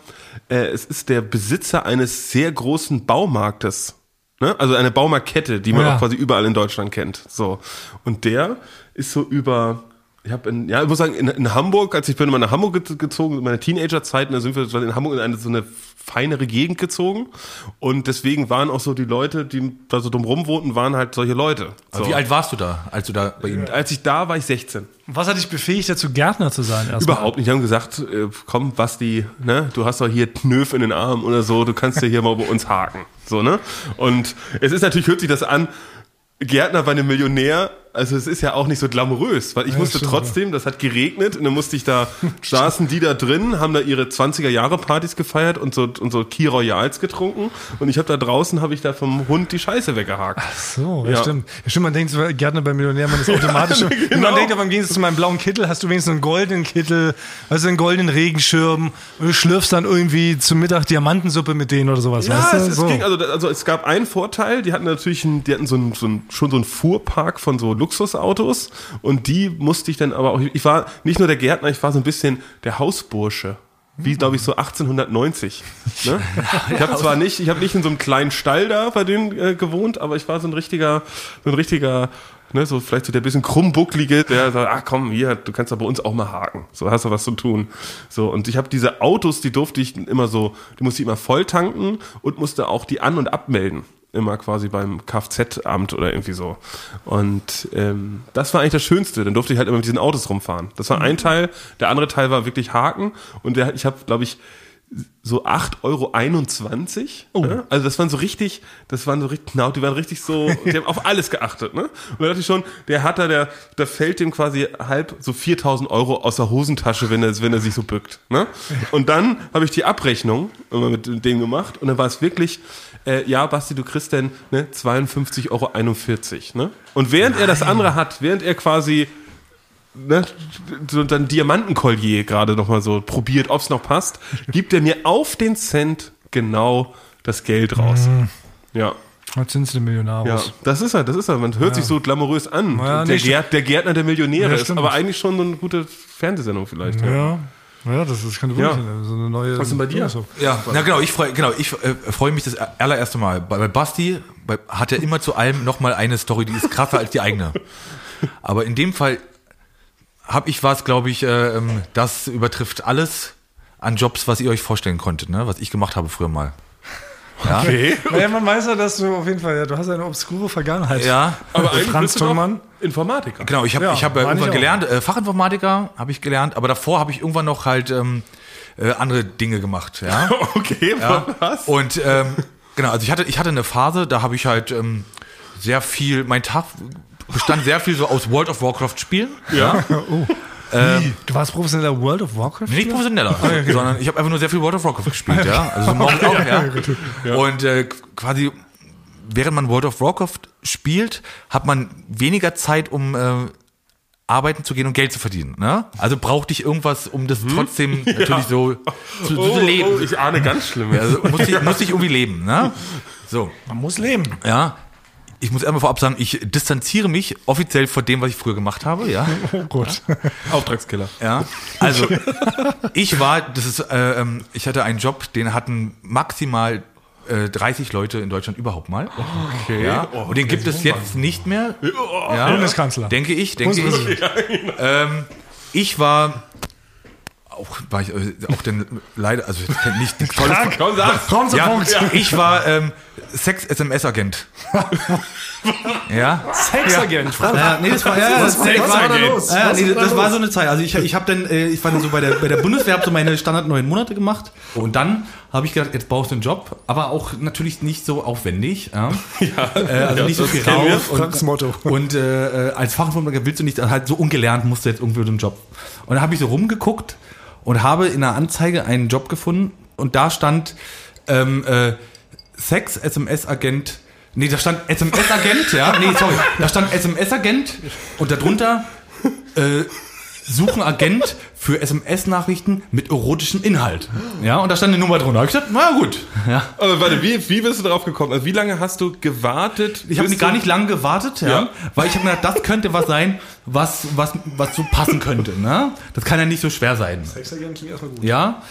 äh, es ist der Besitzer eines sehr großen Baumarktes. Ne? Also eine Baumarktkette, die man Ja. auch quasi überall in Deutschland kennt. So. Und der ist so über, ich habe in, ja, ich muss sagen, in, in Hamburg, als ich bin mal nach Hamburg ge- gezogen, in meiner Teenagerzeit, da sind wir in Hamburg in eine so eine feinere Gegend gezogen. Und deswegen waren auch so die Leute, die da so drumrum wohnten, waren halt solche Leute. So. Wie alt warst du da, als du da bei ihm? Als ich da war, ich 16. Was hat dich befähigt, dazu Gärtner zu sein? Erstmal? Überhaupt nicht. Die haben gesagt, äh, komm, Basti, ne, du hast doch hier Knöf in den Armen oder so, du kannst ja hier mal bei uns haken. So, ne? Und es ist natürlich, hört sich das an, Gärtner bei einem Millionär, also es ist ja auch nicht so glamourös, weil ich musste stimmt, trotzdem, das hat geregnet und dann musste ich da, saßen die da drin, haben da ihre 20er Jahre Partys gefeiert und so, und so Key Royals getrunken und ich habe da draußen, habe ich da vom Hund die Scheiße weggehakt. So, ja, Ja. stimmt. Ja, stimmt, man denkt, Gärtner beim Millionär, man ist automatisch. genau. Man denkt aber im Gegensatz zu meinem blauen Kittel, hast du wenigstens einen goldenen Kittel, also einen goldenen Regenschirm und du schlürfst dann irgendwie zum Mittag Diamantensuppe mit denen oder sowas. Ja, weißt du? es, es so. ging, also, also es gab einen Vorteil, die hatten natürlich einen, die hatten so einen, so einen, schon so einen Fuhrpark von so Luxusautos und die musste ich dann aber auch, ich war nicht nur der Gärtner, ich war so ein bisschen der Hausbursche. Wie, glaube ich, so 1890. Ne? Ich habe zwar nicht, ich habe nicht in so einem kleinen Stall da bei denen äh, gewohnt, aber ich war so ein richtiger, so ein richtiger, ne, so vielleicht so der bisschen krummbucklige, der sagt, ach komm, hier, du kannst doch bei uns auch mal haken. So hast du was zu tun. So, und ich habe diese Autos, die durfte ich immer so, die musste ich immer voll tanken und musste auch die an- und abmelden. Immer quasi beim Kfz-Amt oder irgendwie so. Und ähm, das war eigentlich das Schönste. Dann durfte ich halt immer mit diesen Autos rumfahren. Das war ein Teil. Der andere Teil war wirklich Haken. Und der, ich habe, glaube ich, so 8,21 Euro. Ne? Also das waren so richtig, das waren so richtig, genau, die waren richtig so, die haben auf alles geachtet. Ne? Und da dachte ich schon, der hat da, der, da fällt dem quasi halb so 4000 Euro aus der Hosentasche, wenn er, wenn er sich so bückt. Ne? Und dann habe ich die Abrechnung immer mit dem gemacht und dann war es wirklich, äh, ja, Basti, du kriegst denn ne, 52,41 Euro. Ne? Und während er das andere hat, während er quasi ne, so dann Diamantenkollier gerade noch mal so probiert, ob es noch passt, gibt er mir auf den Cent genau das Geld raus. Ja. Jetzt sind sie die Millionäre. Ja, das ist er, das ist er. Man hört sich so glamourös an. Ja, der, Gärt, der Gärtner der Millionäre Ja, ist aber eigentlich schon so eine gute Fernsehsendung vielleicht. Ja. Ja. Ja, das ist keine Ja. So eine neue. Was ist denn bei dir? So. Ja, na genau, ich freue genau, ich äh, freue mich das allererste Mal. Bei, bei Basti bei, hat er immer zu allem nochmal eine Story, die ist krasser als die eigene. Aber in dem Fall habe ich was, glaube ich, äh, ähm, das übertrifft alles an Jobs, was ihr euch vorstellen konntet, ne? was ich gemacht habe früher mal. Ja, Okay. Naja, man weiß ja, dass du auf jeden Fall, ja, du hast eine obskure Vergangenheit. ja. Aber eigentlich Franz bist du doch Thunmann? Informatiker. Genau, ich habe Ja, ich hab, äh, irgendwann gelernt, äh, Fachinformatiker habe ich gelernt, aber davor habe ich irgendwann noch halt ähm, äh, andere Dinge gemacht. Ja? Okay, Ja. was? Und ähm, genau, also ich hatte, ich hatte eine Phase, da habe ich halt ähm, sehr viel, mein Tag bestand sehr viel so aus World of Warcraft Spielen. Ja. Wie? Du warst professioneller World of Warcraft? Nicht professioneller, sondern ich habe einfach nur sehr viel World of Warcraft gespielt, ja. Also morgens auch, ja. Und äh, quasi während man World of Warcraft spielt, hat man weniger Zeit, um äh, arbeiten zu gehen und Geld zu verdienen. Ne? Also brauchte ich irgendwas, um das trotzdem natürlich so zu, zu Oh, leben. oh, ich ahne ganz schlimm. Also musste ich, musste ich irgendwie leben. Ne? So. Man muss leben. Ja. Ich muss erstmal vorab sagen, ich distanziere mich offiziell von dem, was ich früher gemacht habe, ja. Oh Gott. Auftragskiller. Ja, also ich war, das ist, äh, ähm, ich hatte einen Job, den hatten maximal äh, 30 Leute in Deutschland überhaupt mal. Okay. Ja, und den gibt es jetzt nicht mehr. Ja, Bundeskanzler. Denke ich, denke ich. Ähm, ich war auch, war ich äh, auch denn leider, also nicht nichts Tolles. Komm, sag's. Komm zum Ja, Punkt. ich war ähm, Sex-SMS-Agent. ja. Sexagent. Ja, nee, das war, ja, ja, das, was war da los? Ja, Was nee, da das war so eine Zeit. Also ich, ich habe dann, äh, ich war dann so bei der, bei der Bundeswehr, habe so meine Standard neun Monate gemacht. Und dann habe ich gedacht, jetzt brauchst du einen Job, aber auch natürlich nicht so aufwendig. Ja. äh, also nicht so viel raus. Franks Motto. Und äh, äh, als Fachinformatiker willst du nicht, halt so ungelernt musst du jetzt irgendwie einen Job. Und dann habe ich so rumgeguckt und habe in einer Anzeige einen Job gefunden und da stand ähm, äh, Sex-SMS-Agent. Nee, da stand SMS-Agent, ja. Nee, sorry. Da stand SMS-Agent und darunter äh, suchen Agent für SMS-Nachrichten mit erotischem Inhalt. Ja, und da stand eine Nummer drunter. Ich gesagt, na gut. Ja. Aber warte, wie, wie bist du drauf gekommen? Also wie lange hast du gewartet? Ich habe gar nicht lange gewartet, ja, Ja. weil ich habe mir gedacht, das könnte was sein, was, was, was so passen könnte. Ne? Das kann ja nicht so schwer sein. Sexagent klingt erstmal gut. Ja.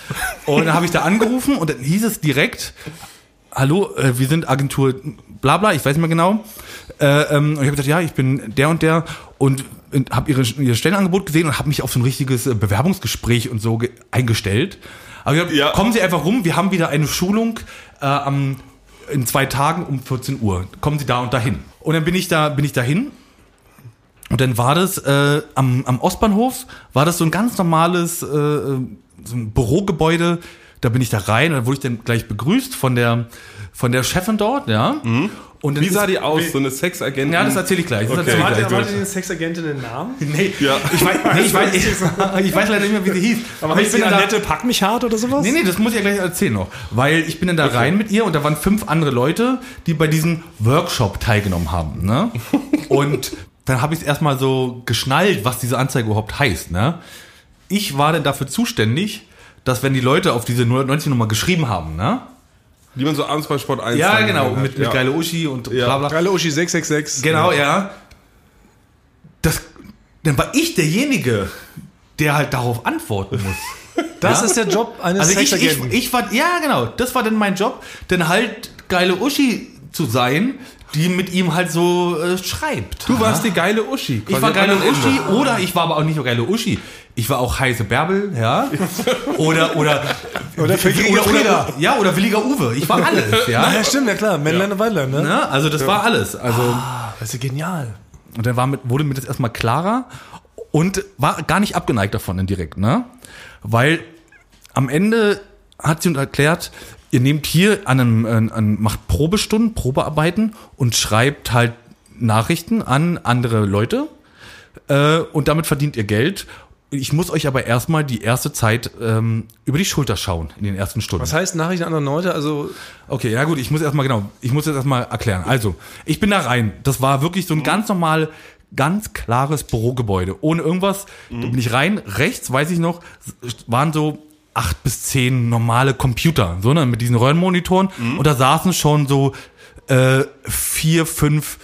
Und dann habe ich da angerufen und dann hieß es direkt, hallo, äh, wir sind Agentur bla bla, ich weiß nicht mehr genau. Äh, ähm, und ich habe gesagt, ja, ich bin der und der und habe ihr Stellenangebot gesehen und habe mich auf so ein richtiges äh, Bewerbungsgespräch und so ge- eingestellt. Aber ich hab, Ja. kommen Sie einfach rum, wir haben wieder eine Schulung äh, am, in zwei Tagen um 14 Uhr. Kommen Sie da und dahin. Und dann bin ich da, bin ich dahin und dann war das äh, am, am Ostbahnhof, war das so ein ganz normales äh, so ein Bürogebäude. Da bin ich da rein und dann wurde ich dann gleich begrüßt von der von der Chefin dort, ja. Und dann Wie sah die aus, so eine Sexagentin? Ja, das erzähle ich gleich. Okay. erzähl ich Warte, gleich. warte den Sexagentin den Namen? Nee, Ja. ich weiß, nee, ich, weiß, ich, ich weiß leider nicht mehr, wie sie hieß. Aber ich heißt die bin dann da, Annette Pack mich hart oder sowas? Nee, nee, das muss ich ja gleich erzählen noch. Weil ich bin dann da rein mit ihr und da waren fünf andere Leute, die bei diesem Workshop teilgenommen haben. Ne? Und dann habe ich es erstmal so geschnallt, was diese Anzeige überhaupt heißt. Ne? Ich war dann dafür zuständig, dass wenn die Leute auf diese 090-Nummer geschrieben haben, ne? Die man so abends bei Sport 1 Ja, genau, mit, mit ja. geile Uschi und Ja. bla bla. Geile Uschi 666. Genau, ja. Das, dann war ich derjenige, der halt darauf antworten muss. Das Ja? ist der Job eines Also ich, ich, ich war, ja genau, das war dann mein Job, denn halt geile Uschi zu sein, die mit ihm halt so äh, schreibt. Du warst die geile Uschi. ich war geile Uschi Ende. oder ich war aber auch nicht nur geile Uschi. Ich war auch heiße Bärbel, ja. Oder, oder, Oder oder, oder, ja, oder williger Uwe. Ich war alles, ja. Ah, ja, stimmt, ja klar. Männlein und Weidlein, ne? Ne? Also das war alles. Also, Ah, das ist ja genial. Und dann war mit, wurde mir das erstmal klarer und war gar nicht abgeneigt davon indirekt, ne? Weil am Ende hat sie uns erklärt, ihr nehmt hier an einem, an, an, macht Probestunden, Probearbeiten und schreibt halt Nachrichten an andere Leute äh, und damit verdient ihr Geld. Ich muss euch aber erstmal die erste Zeit ähm, über die Schulter schauen in den ersten Stunden. Was heißt Nachrichten an andere Leute? Also, Okay, ja gut, ich muss erstmal genau, ich muss jetzt erstmal erklären. Also, ich bin da rein. Das war wirklich so ein ganz normal, ganz klares Bürogebäude. Ohne irgendwas. Da bin ich rein. Rechts, weiß ich noch, waren so acht bis zehn normale Computer, so, ne, mit diesen Röhrenmonitoren. Und da saßen schon so äh, vier, fünf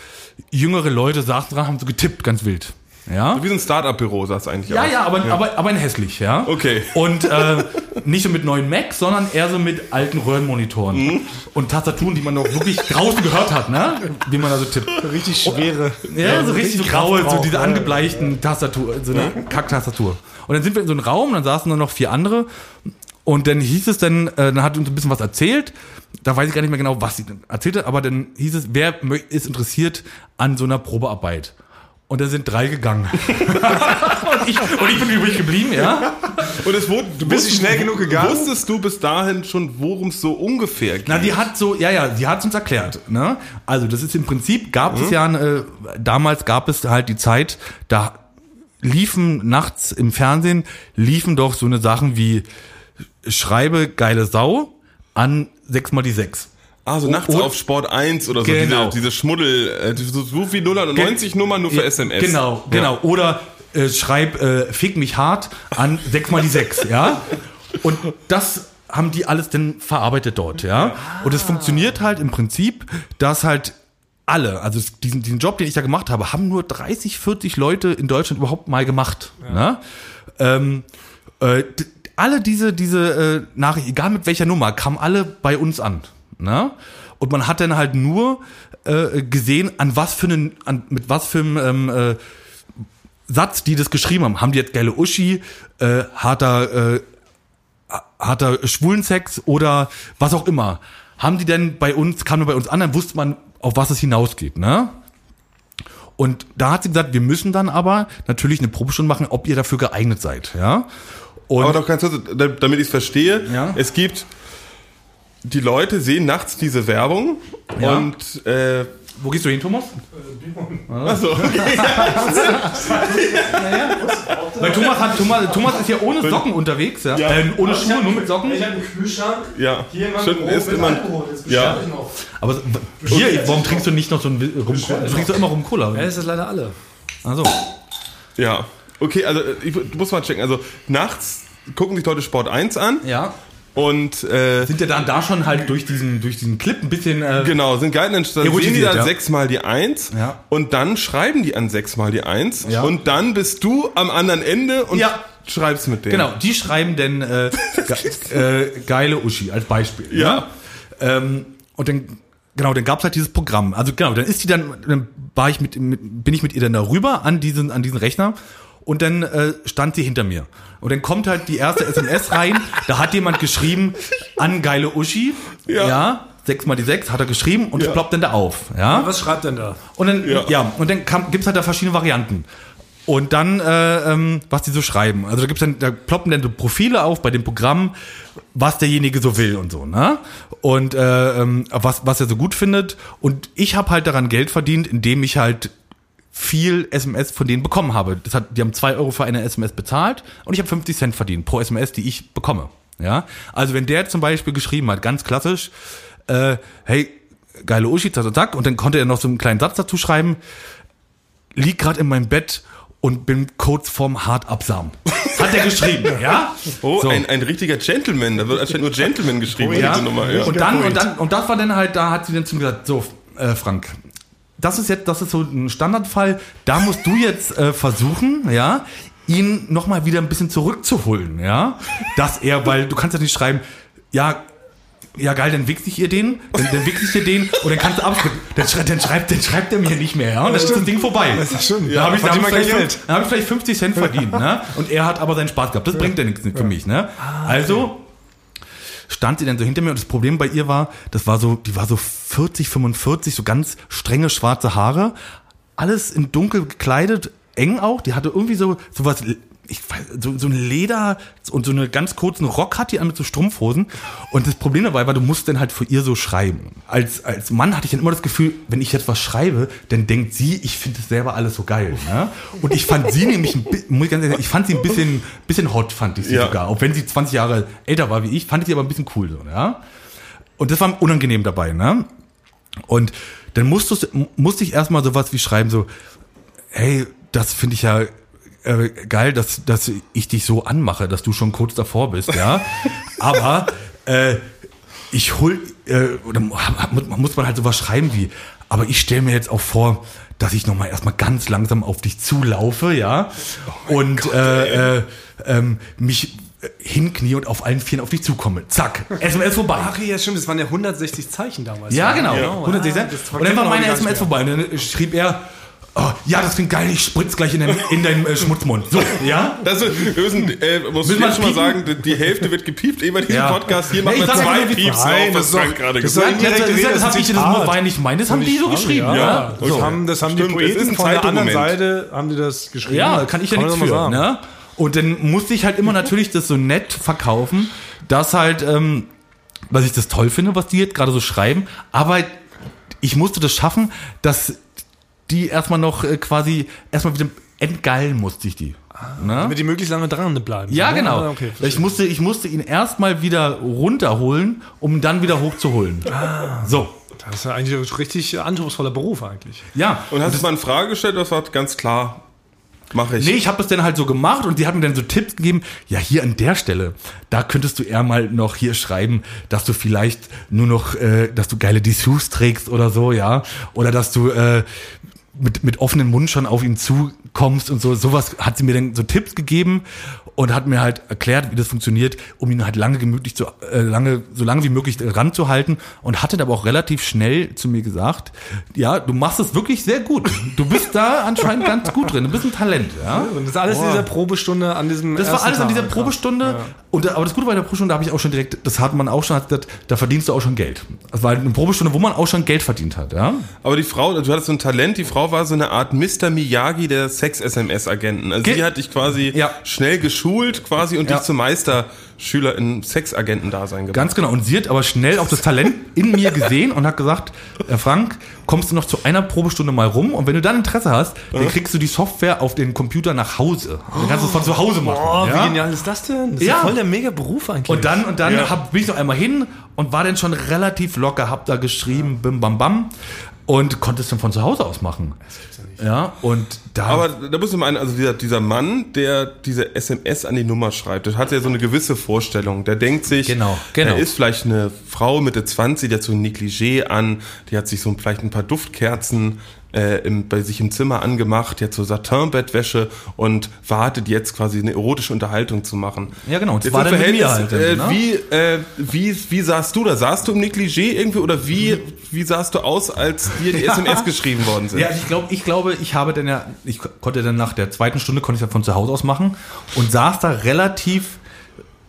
jüngere Leute saßen dran, haben so getippt, ganz wild. Ja. Wie so ein Startup-Büro, sagst du eigentlich Ja, aus. ja, aber, aber, aber in hässlich, ja. Okay. Und äh, nicht so mit neuen Mac, sondern eher so mit alten Röhrenmonitoren. Und Tastaturen, die man noch wirklich draußen gehört hat, ne? Wie man da so tippt. richtig schwere. Ja, so richtig so graue, so diese ja. angebleichten Tastatur, so eine Kacktastatur. Und dann sind wir in so einem Raum, dann saßen da noch vier andere. Und dann hieß es dann, äh, dann hat uns ein bisschen was erzählt. Da weiß ich gar nicht mehr genau, was sie denn erzählte, aber dann hieß es, wer ist interessiert an so einer Probearbeit? Und da sind drei gegangen. und, ich, und ich bin übrig geblieben, ja. Und es wurde, du Bist du schnell genug gegangen? Wusstest du bis dahin schon, worum es so ungefähr geht? Na, die hat so, ja, ja, sie hat uns erklärt. Ne? Also das ist im Prinzip, gab es ja, äh, damals gab es halt die Zeit, da liefen nachts im Fernsehen, liefen doch so eine Sachen wie Schreibe geile Sau an 6 mal die 6. Ah, so nachts Und- auf Sport 1 oder so, Genau. diese, diese Schmuddel, äh, so, so wie 090 Nummer nur für Ja, SMS. Genau, genau. Oder äh, schreib äh, Fick mich hart an 6 mal die 6, ja? Und das haben die alles denn verarbeitet dort, ja? Und es funktioniert halt im Prinzip, dass halt alle, also diesen, diesen Job, den ich da gemacht habe, haben nur 30, 40 Leute in Deutschland überhaupt mal gemacht. Ne? Ähm, äh, alle diese, diese äh, Nachrichten, egal mit welcher Nummer, kamen alle bei uns an. Ne? Und man hat dann halt nur äh, gesehen, an was für einen, an, mit was für einem ähm, äh, Satz die das geschrieben haben. Haben die jetzt geile Uschi, äh, harter, äh, harter Schwulensex oder was auch immer. Haben die denn bei uns, kam nur bei uns an, dann wusste man, auf was es hinausgeht, ne? Und da hat sie gesagt, wir müssen dann aber natürlich eine Probestunde machen, ob ihr dafür geeignet seid, ja? Und Aber doch ganz kurz, da- damit ich es verstehe, Ja. es gibt, die Leute sehen nachts diese Werbung Ja. und äh, wo gehst du hin, Thomas? also, Weil Thomas hat, Thomas, Thomas ist ja ohne Socken unterwegs, ja? Ja. Äh, ohne Schuhe, nur mit Socken. Ich habe einen Kühlschrank. ja, Hier stimmt, ist immer, ja, Aber hier, warum trinkst du nicht noch so ein Rum Du trinkst doch immer Rum Cola. Ja, das ist leider alle. Also, ja. Okay, also ich, du musst mal checken, also nachts gucken sich Leute Sport 1 an ja. Und äh, Sind ja dann da schon halt durch diesen, durch diesen Clip ein bisschen. Äh, Genau, sind geil, dann sehen die dann ja. sechsmal die Eins Ja. und dann schreiben die an sechsmal die Eins Ja. und dann bist du am anderen Ende und Ja. schreibst mit denen. Genau, die schreiben denn äh, ge äh, geile Uschi als Beispiel. Ja. Ne? Ähm, und dann, genau, dann gab's halt dieses Programm. Also genau, dann ist die dann, dann war ich mit, mit bin ich mit ihr dann darüber an diesen, an diesen Rechner und dann äh, stand sie hinter mir. Und dann kommt halt die erste SMS rein, da hat jemand geschrieben, an geile Uschi. Ja. ja sechs mal die sechs hat er geschrieben und es ploppt dann da auf. Ja. Was schreibt denn da? Und dann, ja, Ja. und dann kam, gibt's halt da verschiedene Varianten. Und dann, äh, ähm, was die so schreiben. Also da gibt's dann, da ploppen dann so Profile auf bei dem Programm, was derjenige so will und so, ne? Und äh, ähm, was, was er so gut findet. Und ich habe halt daran Geld verdient, indem ich halt viel SMS von denen bekommen habe. Das hat, die haben zwei Euro für eine SMS bezahlt und ich habe 50 Cent verdient pro SMS, die ich bekomme. Ja, also wenn der zum Beispiel geschrieben hat, ganz klassisch, äh, hey, geile Uschi, zack, zack, zack, und dann konnte er noch so einen kleinen Satz dazu schreiben, lieg gerade in meinem Bett und bin kurz vorm Hartabsamen. Hat er geschrieben, ja? Oh, So. ein, ein richtiger Gentleman. Da wird anscheinend nur Gentleman geschrieben, ja. diese Nummer. Ja. Und dann, und dann, und das war dann halt, da hat sie dann zu mir gesagt, so, äh, Frank, das ist jetzt, das ist so ein Standardfall, da musst du jetzt äh, versuchen, ja, ihn nochmal wieder ein bisschen zurückzuholen, ja, dass er, weil du kannst ja nicht schreiben, ja, ja geil, dann wichse ich ihr den, dann, dann wichse ich dir den und dann kannst du abschreiben. Dann, schrei, dann, schreibt, dann schreibt er mir nicht mehr, ja, und dann ist das Ding vorbei. Das stimmt. Da habe ich, hab ich, vielleicht, hab ich vielleicht 50 Cent verdient, ne? Und er hat aber seinen Spaß gehabt. Das bringt ja nichts für mich, ne? Also stand sie dann so hinter mir und das Problem bei ihr war, das war so, die war so 40, 45, so ganz strenge schwarze Haare, alles in dunkel gekleidet, eng auch, die hatte irgendwie so sowas ich weiß, so, so ein Leder und so eine ganz kurzen Rock hat die an mit so Strumpfhosen. Und das Problem dabei war, du musst dann halt für ihr so schreiben. Als, als Mann hatte ich dann immer das Gefühl, wenn ich jetzt was schreibe, dann denkt sie, ich finde es selber alles so geil. Ne? Und ich fand sie nämlich, ein bi- muss ich ganz ehrlich sagen, ich fand sie ein bisschen, bisschen hot, fand ich sie Ja. sogar. Auch wenn sie 20 Jahre älter war wie ich, fand ich sie aber ein bisschen cool so, ja. Und das war unangenehm dabei, ne? Und dann musstest, musste ich erstmal sowas wie schreiben, so, hey, das finde ich ja äh, geil, dass, dass ich dich so anmache, dass du schon kurz davor bist, ja. Aber äh, ich hol, äh, oder mu- muss man halt sowas schreiben wie, aber ich stelle mir jetzt auch vor, dass ich nochmal erstmal ganz langsam auf dich zulaufe, ja. und äh, äh, ähm, mich äh, hinknie und auf allen Vieren auf dich zukomme. Zack, SMS vorbei. Ach ja, stimmt, das waren ja 160 Zeichen damals. Ja, genau. Ja. 160. Ah, und dann war man meine SMS vorbei. Und dann schrieb er, oh, ja, das klingt geil, ich spritz gleich in deinen, in deinen äh, Schmutzmund. So, ja? Das ist, wir äh, muss ich schon mal sagen, die- die Hälfte wird gepiept, eben bei diesem Ja. Podcast. Hier Ja, machen ich wir sag ja zwei nur, Pieps Nein, auf, das was ist doch- Frank gerade das gesagt hat. das, das, das, das hab ist ich, das Zitat. war nicht mein, das haben die so geschrieben. Ja, Ja, das so. haben, das haben die Stimmt, ist Poeten von der anderen. Seite, haben die das geschrieben. Ja, kann ich ja man nichts für. sagen. Ne? Und dann musste ich halt immer natürlich das so nett verkaufen, dass halt, ähm, was ich das toll finde, was die jetzt gerade so schreiben, aber ich musste das schaffen, dass die erstmal noch äh, quasi, erstmal wieder entgeilen musste ich die. Ne? Damit die möglichst lange dran bleiben. Ja, ne? genau. Ah, Okay, ich, musste, ich musste ihn erstmal wieder runterholen, um ihn dann wieder hochzuholen. So. das ist ja eigentlich ein richtig anspruchsvoller Beruf eigentlich. Ja. Und hast du mal eine Frage gestellt, das war ganz klar. Mache ich. Nee, ich habe das dann halt so gemacht und die hat mir dann so Tipps gegeben, ja, hier an der Stelle, da könntest du eher mal noch hier schreiben, dass du vielleicht nur noch, äh, dass du geile Dessous trägst oder so, ja. Oder dass du äh, mit, mit offenem Mund schon auf ihn zukommst und so. Sowas hat sie mir dann so Tipps gegeben und hat mir halt erklärt, wie das funktioniert, um ihn halt lange gemütlich zu, äh, lange, so lange wie möglich ranzuhalten und hatte aber auch relativ schnell zu mir gesagt, ja, du machst es wirklich sehr gut. Du bist da anscheinend ganz gut drin. Du bist ein Talent, ja. Und das ist alles in dieser Probestunde an diesem. Das war alles an Tag. dieser Probestunde. Und, da- aber das Gute bei der Probestunde habe ich auch schon direkt, das hat man auch schon, hat gesagt, da verdienst du auch schon Geld. Das war eine Probestunde, wo man auch schon Geld verdient hat, ja. Aber die Frau, du hattest so ein Talent, die Frau war so eine Art Mr. Miyagi der Sex-SMS-Agenten. Also Ge- sie hat dich quasi Ja. schnell geschult quasi und Ja. dich zum Meisterschüler in Sexagentendasein gemacht. Ganz genau. Und sie hat aber schnell auch das Talent in mir gesehen und hat gesagt, äh, Frank, kommst du noch zu einer Probestunde mal rum und wenn du dann Interesse hast, dann kriegst du die Software auf den Computer nach Hause. Dann kannst du es von zu Hause machen. Oh, ja? wie genial ist das denn? Das ist ja Ja. voll der mega Beruf eigentlich. Und dann, und dann hab, bin ich noch einmal hin und war dann schon relativ locker, hab da geschrieben, bim bam bam und konnte es dann von zu Hause aus machen. Ja, und da. Aber da muss man meinen, also dieser, dieser Mann, der diese SMS an die Nummer schreibt, der hat ja so eine gewisse Vorstellung. Der denkt sich, Genau, genau. er ist vielleicht eine Frau Mitte 20, die hat so ein Negligé an, die hat sich so vielleicht ein paar Duftkerzen äh, im, bei sich im Zimmer angemacht, hat so Satin-Bettwäsche und wartet jetzt quasi eine erotische Unterhaltung zu machen. Ja, genau, und Jetzt dann mit mir Verhältnis, halt äh, dann, ne? wie, äh, wie, wie saßt du da? Saßt du im Negligé irgendwie oder wie, wie sahst du aus, als dir die SMS geschrieben worden sind? Ja, ich glaube, ich glaube, ich habe dann ja, ich konnte dann nach der zweiten Stunde konnte ich ja von zu Hause aus machen und saß da relativ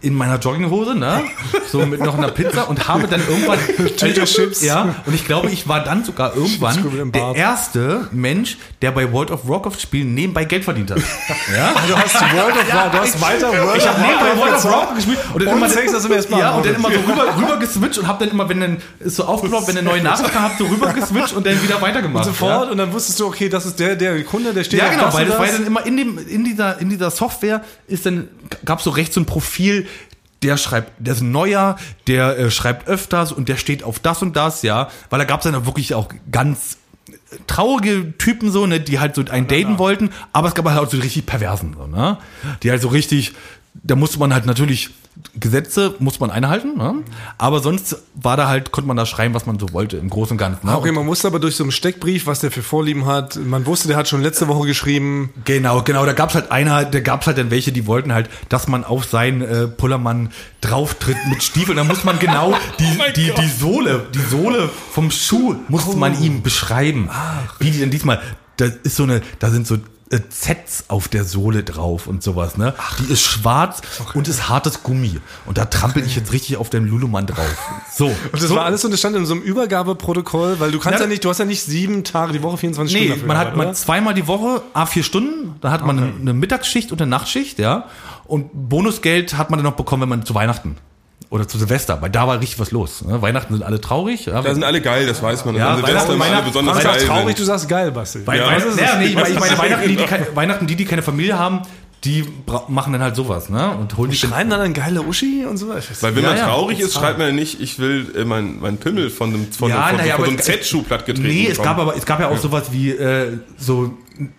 in meiner Jogginghose, ne? So mit noch einer Pizza und habe dann irgendwann Potato Chips. Ja, und ich glaube, ich war dann sogar irgendwann der erste Mensch, der bei World of Warcraft Spielen nebenbei Geld verdient hat. Ja? du hast World of War, du hast weiter World Ich habe nebenbei World of Warcraft gespielt und dann Und immer Sex, Mal ja, und dann immer so rüber, rüber geswitcht und habe dann immer, wenn dann ist so aufgeploppt, wenn eine neue Nachricht kam, hab so rüber geswitcht und dann wieder weitergemacht. Sofort Ja? und dann wusstest du, okay, das ist der, der Kunde, der steht Ja, auf genau, das weil und das war das. ja dann immer in dem, in dieser, in dieser Software ist dann, gab so rechts so ein Profil, der schreibt, der ist neuer, der äh, schreibt öfters und der steht auf das und das, ja, weil da gab es dann wirklich auch ganz traurige Typen so, ne, die halt so einen daten wollten, aber es gab halt auch so richtig perversen, so, ne, die halt so richtig, da musste man halt natürlich Gesetze muss man einhalten, ne? aber sonst war da halt, konnte man da schreiben, was man so wollte, im Großen und Ganzen. Ne? Okay, man musste aber durch so einen Steckbrief, was der für Vorlieben hat. Man wusste, der hat schon letzte Woche geschrieben. Genau, genau. Da gab's halt einer, da gab's halt dann welche, die wollten halt, dass man auf seinen äh, Pullermann drauftritt mit Stiefeln. Da muss man genau die, die, die Sohle, die Sohle vom Schuh musste man ihm beschreiben. Wie die denn diesmal, da ist so eine, da sind so äh, Zs auf der Sohle drauf und sowas, ne? Die ist schwarz und ist hartes Gummi. Und da trampel ich jetzt richtig auf dem Lulumann drauf. So. Und das so. war alles so, das stand in so einem Übergabeprotokoll, weil du kannst ja, Ja. nicht, du hast ja nicht sieben Tage die Woche, 24 Nee, Stunden dafür man hat gearbeitet, man oder? zweimal die Woche, a vier Stunden, dann hat man eine, eine Mittagsschicht und eine Nachtschicht, ja. Und Bonusgeld hat man dann noch bekommen, wenn man zu Weihnachten oder zu Silvester, weil da war richtig was los. Ne? Weihnachten sind alle traurig. Ja, Da sind alle geil, das weiß man. Ja, Ja, Silvester Weihnachten- Weihnachten- besonders Du geil sagst traurig, sind. du sagst geil, Basti. Ja. ja, nee, ich meine, Weihnachten, die, die, keine, Weihnachten, die, die keine Familie haben, die machen dann halt sowas, ne? Und holen die Schreiben dann eine geile Uschi und so. Weil wenn Ja, man ja. traurig ist, schreibt man ja nicht, ich will äh, mein, mein Pimmel von einem, von Ja, einem, von, naja, von so einem es- Z-Schuh plattgetreten Nee, es bekommen. gab aber es gab ja auch sowas wie äh, so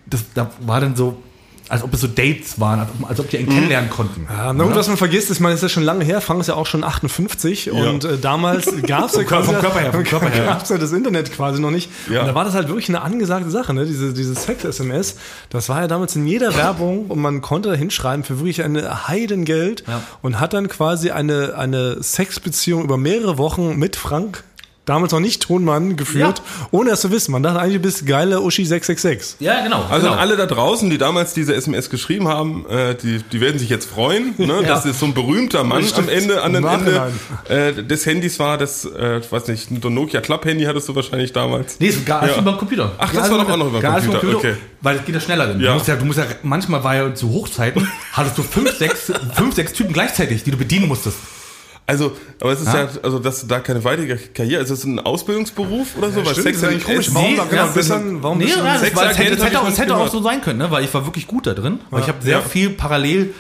das da war dann so als ob es so Dates waren, als ob, als ob die einen kennenlernen konnten. Ja, na gut, was man vergisst, ist, man ist ja schon lange her, Frank ist ja auch schon 58 und äh, damals gab es ja Vom quasi Körper her, vom Körper her. gab's ja das Internet quasi noch nicht. Ja. Und da war das halt wirklich eine angesagte Sache, ne? Diese, diese Sex-SMS, das war ja damals in jeder Werbung und man konnte da hinschreiben für wirklich eine Heidengeld Ja. und hat dann quasi eine, eine Sexbeziehung über mehrere Wochen mit Frank, damals noch nicht Tonmann, geführt, ohne es zu wissen. Man dachte eigentlich, du bist geile Uschi 666. Ja, genau. Also genau. alle da draußen, die damals diese SMS geschrieben haben, äh, die, die werden sich jetzt freuen, ne, dass es so ein berühmter Mann am Ende, an dem Ende äh, des Handys war, das, äh, ich weiß nicht, ein Nokia Club-Handy hattest du wahrscheinlich damals. Nee, alles Ja. über den Computer. Ach, das war doch auch noch über den alles Computer, okay. Weil es geht ja schneller dann. Ja. Du musst ja, du musst ja, manchmal war ja zu Hochzeiten, hattest du fünf, sechs, fünf, sechs Typen gleichzeitig, die du bedienen musstest. Also, aber es ist ja, also dass du da keine weitere Karriere, ist das ein Ausbildungsberuf oder so? Weil stimmt, Sex das ist eigentlich komisch. es- Warum, Nee, genau, ja, bist dann, warum Nee, bist ja, das Sexagent war, es hätte, es hab hätte, ich auch, es hätte auch so sein können, ne? weil ich war wirklich gut da drin. Weil ich habe sehr viel parallel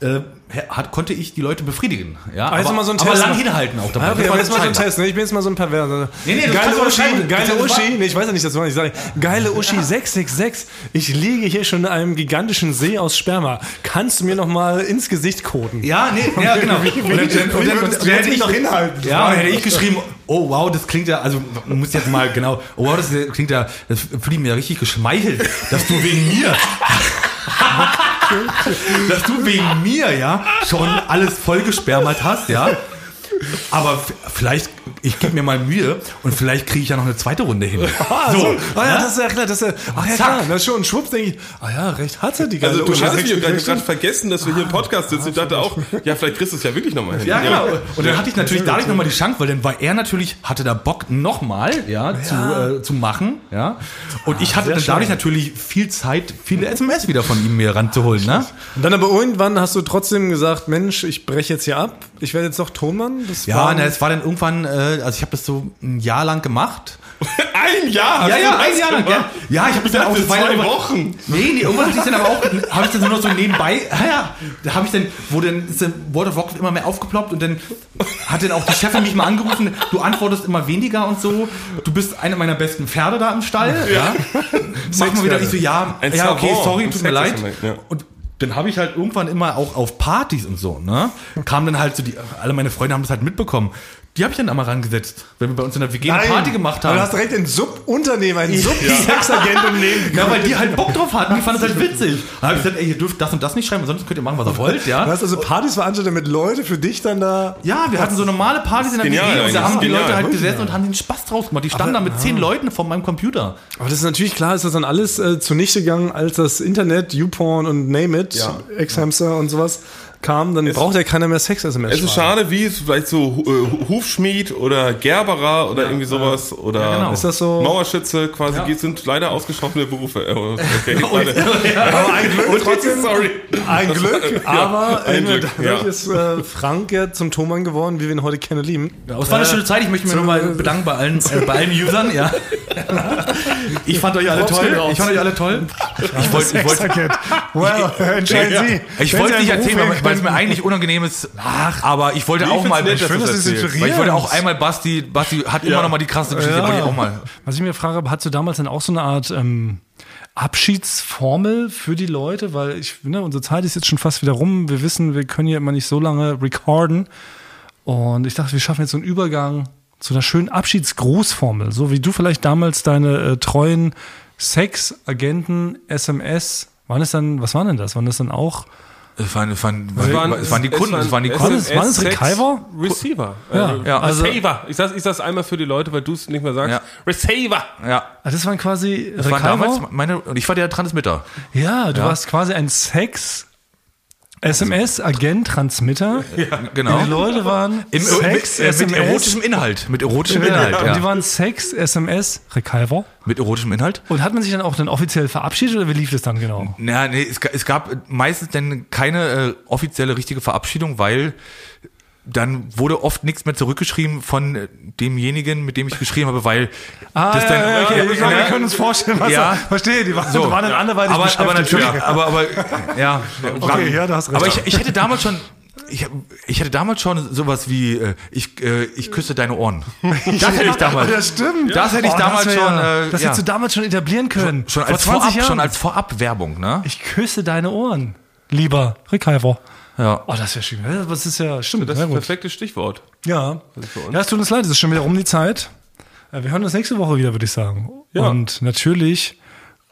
äh, hat, konnte ich die Leute befriedigen. Ja, aber, mal so ein aber lang hinhalten auch dabei. Ah, okay, das jetzt mal so ein. Test. Ne? Ich bin jetzt mal so ein Perverser. Nee, nee, geile Uschi, geile Uschi. Nee, ich weiß ja nicht, das war ich sage. Geile Uschi 666. Ich liege hier schon in einem gigantischen See aus Sperma. Kannst du mir noch mal ins Gesicht koten? Ja, nee, ja, genau. Und und und hätte ich- hinhalten? Ja, hätte ich geschrieben, oh wow, das klingt ja, also man muss jetzt mal genau, oh wow, das klingt ja, das fühle ich mir ja richtig geschmeichelt, dass du wegen mir, dass du wegen mir, ja, schon alles vollgespermert hast, ja. Aber vielleicht, ich gebe mir mal Mühe und vielleicht kriege ich ja noch eine zweite Runde hin. Ah, so. Ah, ja, das ist ja klar. Das ist ja, ach ja, Zack. klar. Na schon, schwupps, denke ich, ah ja, recht hatte die geile Also du hast mich 666. gerade vergessen, dass wir hier im Podcast sitzen. Ich dachte auch, ja, vielleicht kriegst du es ja wirklich nochmal hin. Ja, genau. Und dann hatte ich natürlich dadurch nochmal die Chance, weil dann war er natürlich, hatte da Bock nochmal, ja, zu, äh, zu machen, ja. Und ich hatte sehr dann dadurch schön. natürlich viel Zeit, viele SMS wieder von ihm mir ranzuholen, ne? Und dann aber irgendwann hast du trotzdem gesagt, Mensch, ich breche jetzt hier ab. Ich werde jetzt doch Tonmann. Das Ja, na, es war dann irgendwann, äh, also ich habe das so ein Jahr lang gemacht. Ein Jahr Ja, ja, ein Jahr lang, ja. Ja, ich habe das dann auch zwei Wochen. Nee, nee, irgendwann hatte ich dann aber auch, habe ich dann nur noch so nebenbei, ja, ja, da habe ich dann, wo dann ist dann World of Warcraft immer mehr aufgeploppt und dann hat dann auch die Chefin mich mal angerufen, du antwortest immer weniger und so, du bist eine meiner besten Pferde da im Stall, ja. Mach mal wieder, ich so, ja, Ein ja, okay, sorry, tut mir leid. Ja. Und dann habe ich halt irgendwann immer auch auf Partys und so, ne, kam dann halt so die, alle meine Freunde haben das halt mitbekommen. Die habe ich dann einmal rangesetzt, wenn wir bei uns in der WG eine Nein. Party gemacht haben. Aber du hast direkt einen Subunternehmen, einen Sub-Sexagent im Leben. Ja, weil die halt Bock drauf hatten, die fanden es halt witzig. Dann habe ich gesagt, ey, ihr dürft das und das nicht schreiben, sonst könnt ihr machen, was ihr wollt, Du ja. hast also Partys veranstaltet, damit Leute für dich dann da. Ja, wir hatten so normale Partys in der Genial WG und da haben die genial. Leute halt gesessen und haben den Spaß draus gemacht. Die standen da mit zehn Leuten vor meinem Computer. Aber das ist natürlich klar, ist das dann alles äh, zunichte gegangen, als das Internet, YouPorn und Name It, Ja. X-Hamster und sowas kam, dann braucht ja keiner mehr Sex-SMS. Es ist schade, wie es vielleicht so äh, Hufschmied oder Gerberer oder irgendwie sowas oder genau. Ist das so? Mauerschütze quasi die sind leider ausgeschaffene Berufe. Äh, Okay, leider. Aber ein Glück trotzdem. Sorry. Ein Glück, aber Ein äh, Glück, dadurch ja. ist äh, Frank ja zum Thomann geworden, wie wir ihn heute kennen und lieben. Das war eine schöne Zeit. Ich möchte mich nochmal bedanken bei allen, äh, bei allen Usern, ja. Ich fand euch alle toll. Ich fand euch alle toll. Ich wollte, ich wollte. Well, entscheiden Sie. ich wollte nicht erzählen, Beruf weil, es mir eigentlich unangenehm ist. aber ich wollte auch mal, nett, Schön, dass das Sie erzählst. weil ich wollte auch einmal Basti, Basti hat immer noch mal die krasse Geschichte, Ja. wollte ich auch mal. Was ich mir frage, hattest du damals dann auch so eine Art ähm, Abschiedsformel für die Leute? Weil ich finde, unsere Zeit ist jetzt schon fast wieder rum. Wir wissen, wir können hier immer nicht so lange recorden. Und ich dachte, wir schaffen jetzt so einen Übergang zu einer schönen Abschiedsgrußformel. So wie du vielleicht damals deine äh, treuen Sex-Agenten, SMS, waren es dann, was waren denn das? Waren das dann auch? Es waren, es waren, es waren, es waren die Kunden, es waren die Waren Kunden. es- waren es Receiver? Receiver. Ja, Äh, ja, also- Receiver. Ich sag's, ich sag's einmal für die Leute, weil du es nicht mehr sagst. Ja. Receiver. Ja. Ah, das waren quasi Das waren Receiver? damals meine, und ich war der Transmitter. Ja, du warst quasi ein Sex SMS-Agent, Transmitter. Genau. Die Leute waren Im, Sex, mit, äh, mit SMS. erotischem Inhalt. Mit erotischem Inhalt, Und die ja. waren Sex, SMS, Recalver. Mit erotischem Inhalt. Und hat man sich dann auch dann offiziell verabschiedet oder wie lief das dann genau? Naja, nee, es, es gab meistens dann keine äh, offizielle richtige Verabschiedung, weil dann wurde oft nichts mehr zurückgeschrieben von demjenigen, mit dem ich geschrieben habe, weil das dann, Ah, okay, wir, ja, wir können uns vorstellen, was Ja. er, verstehe, die waren, So. waren dann anderweitig aber, aber natürlich, aber, aber, ja. Okay, ja, du hast recht. Aber ich, ich hätte damals schon, ich, ich hätte damals schon sowas wie, äh, ich, äh, ich küsse deine Ohren. Das hätte ich damals. Das stimmt. Das hätte ich Oh, damals wär schon, ja- äh, das ja. hättest du damals schon etablieren können. Schon Vor als 20 Vorab, Jahren. schon als Vorabwerbung, ne? ich küsse deine Ohren, lieber Recalver. Ja. Oh, das wäre schön. Das ist ja, stimmt. Das ist ein perfektes Stichwort. Ja. Ja, es tut uns leid, es ist schon wieder um die Zeit. Äh, Wir hören uns nächste Woche wieder, würde ich sagen. Ja. Und natürlich,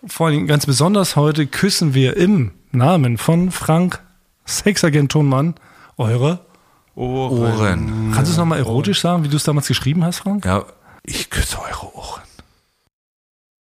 vor allem ganz besonders heute, küssen wir im Namen von Frank, Sexagent Tonmann, eure. Ohren. Ohren. Kannst du es nochmal erotisch sagen, wie du es damals geschrieben hast, Frank? Ja. Ich küsse eure Ohren.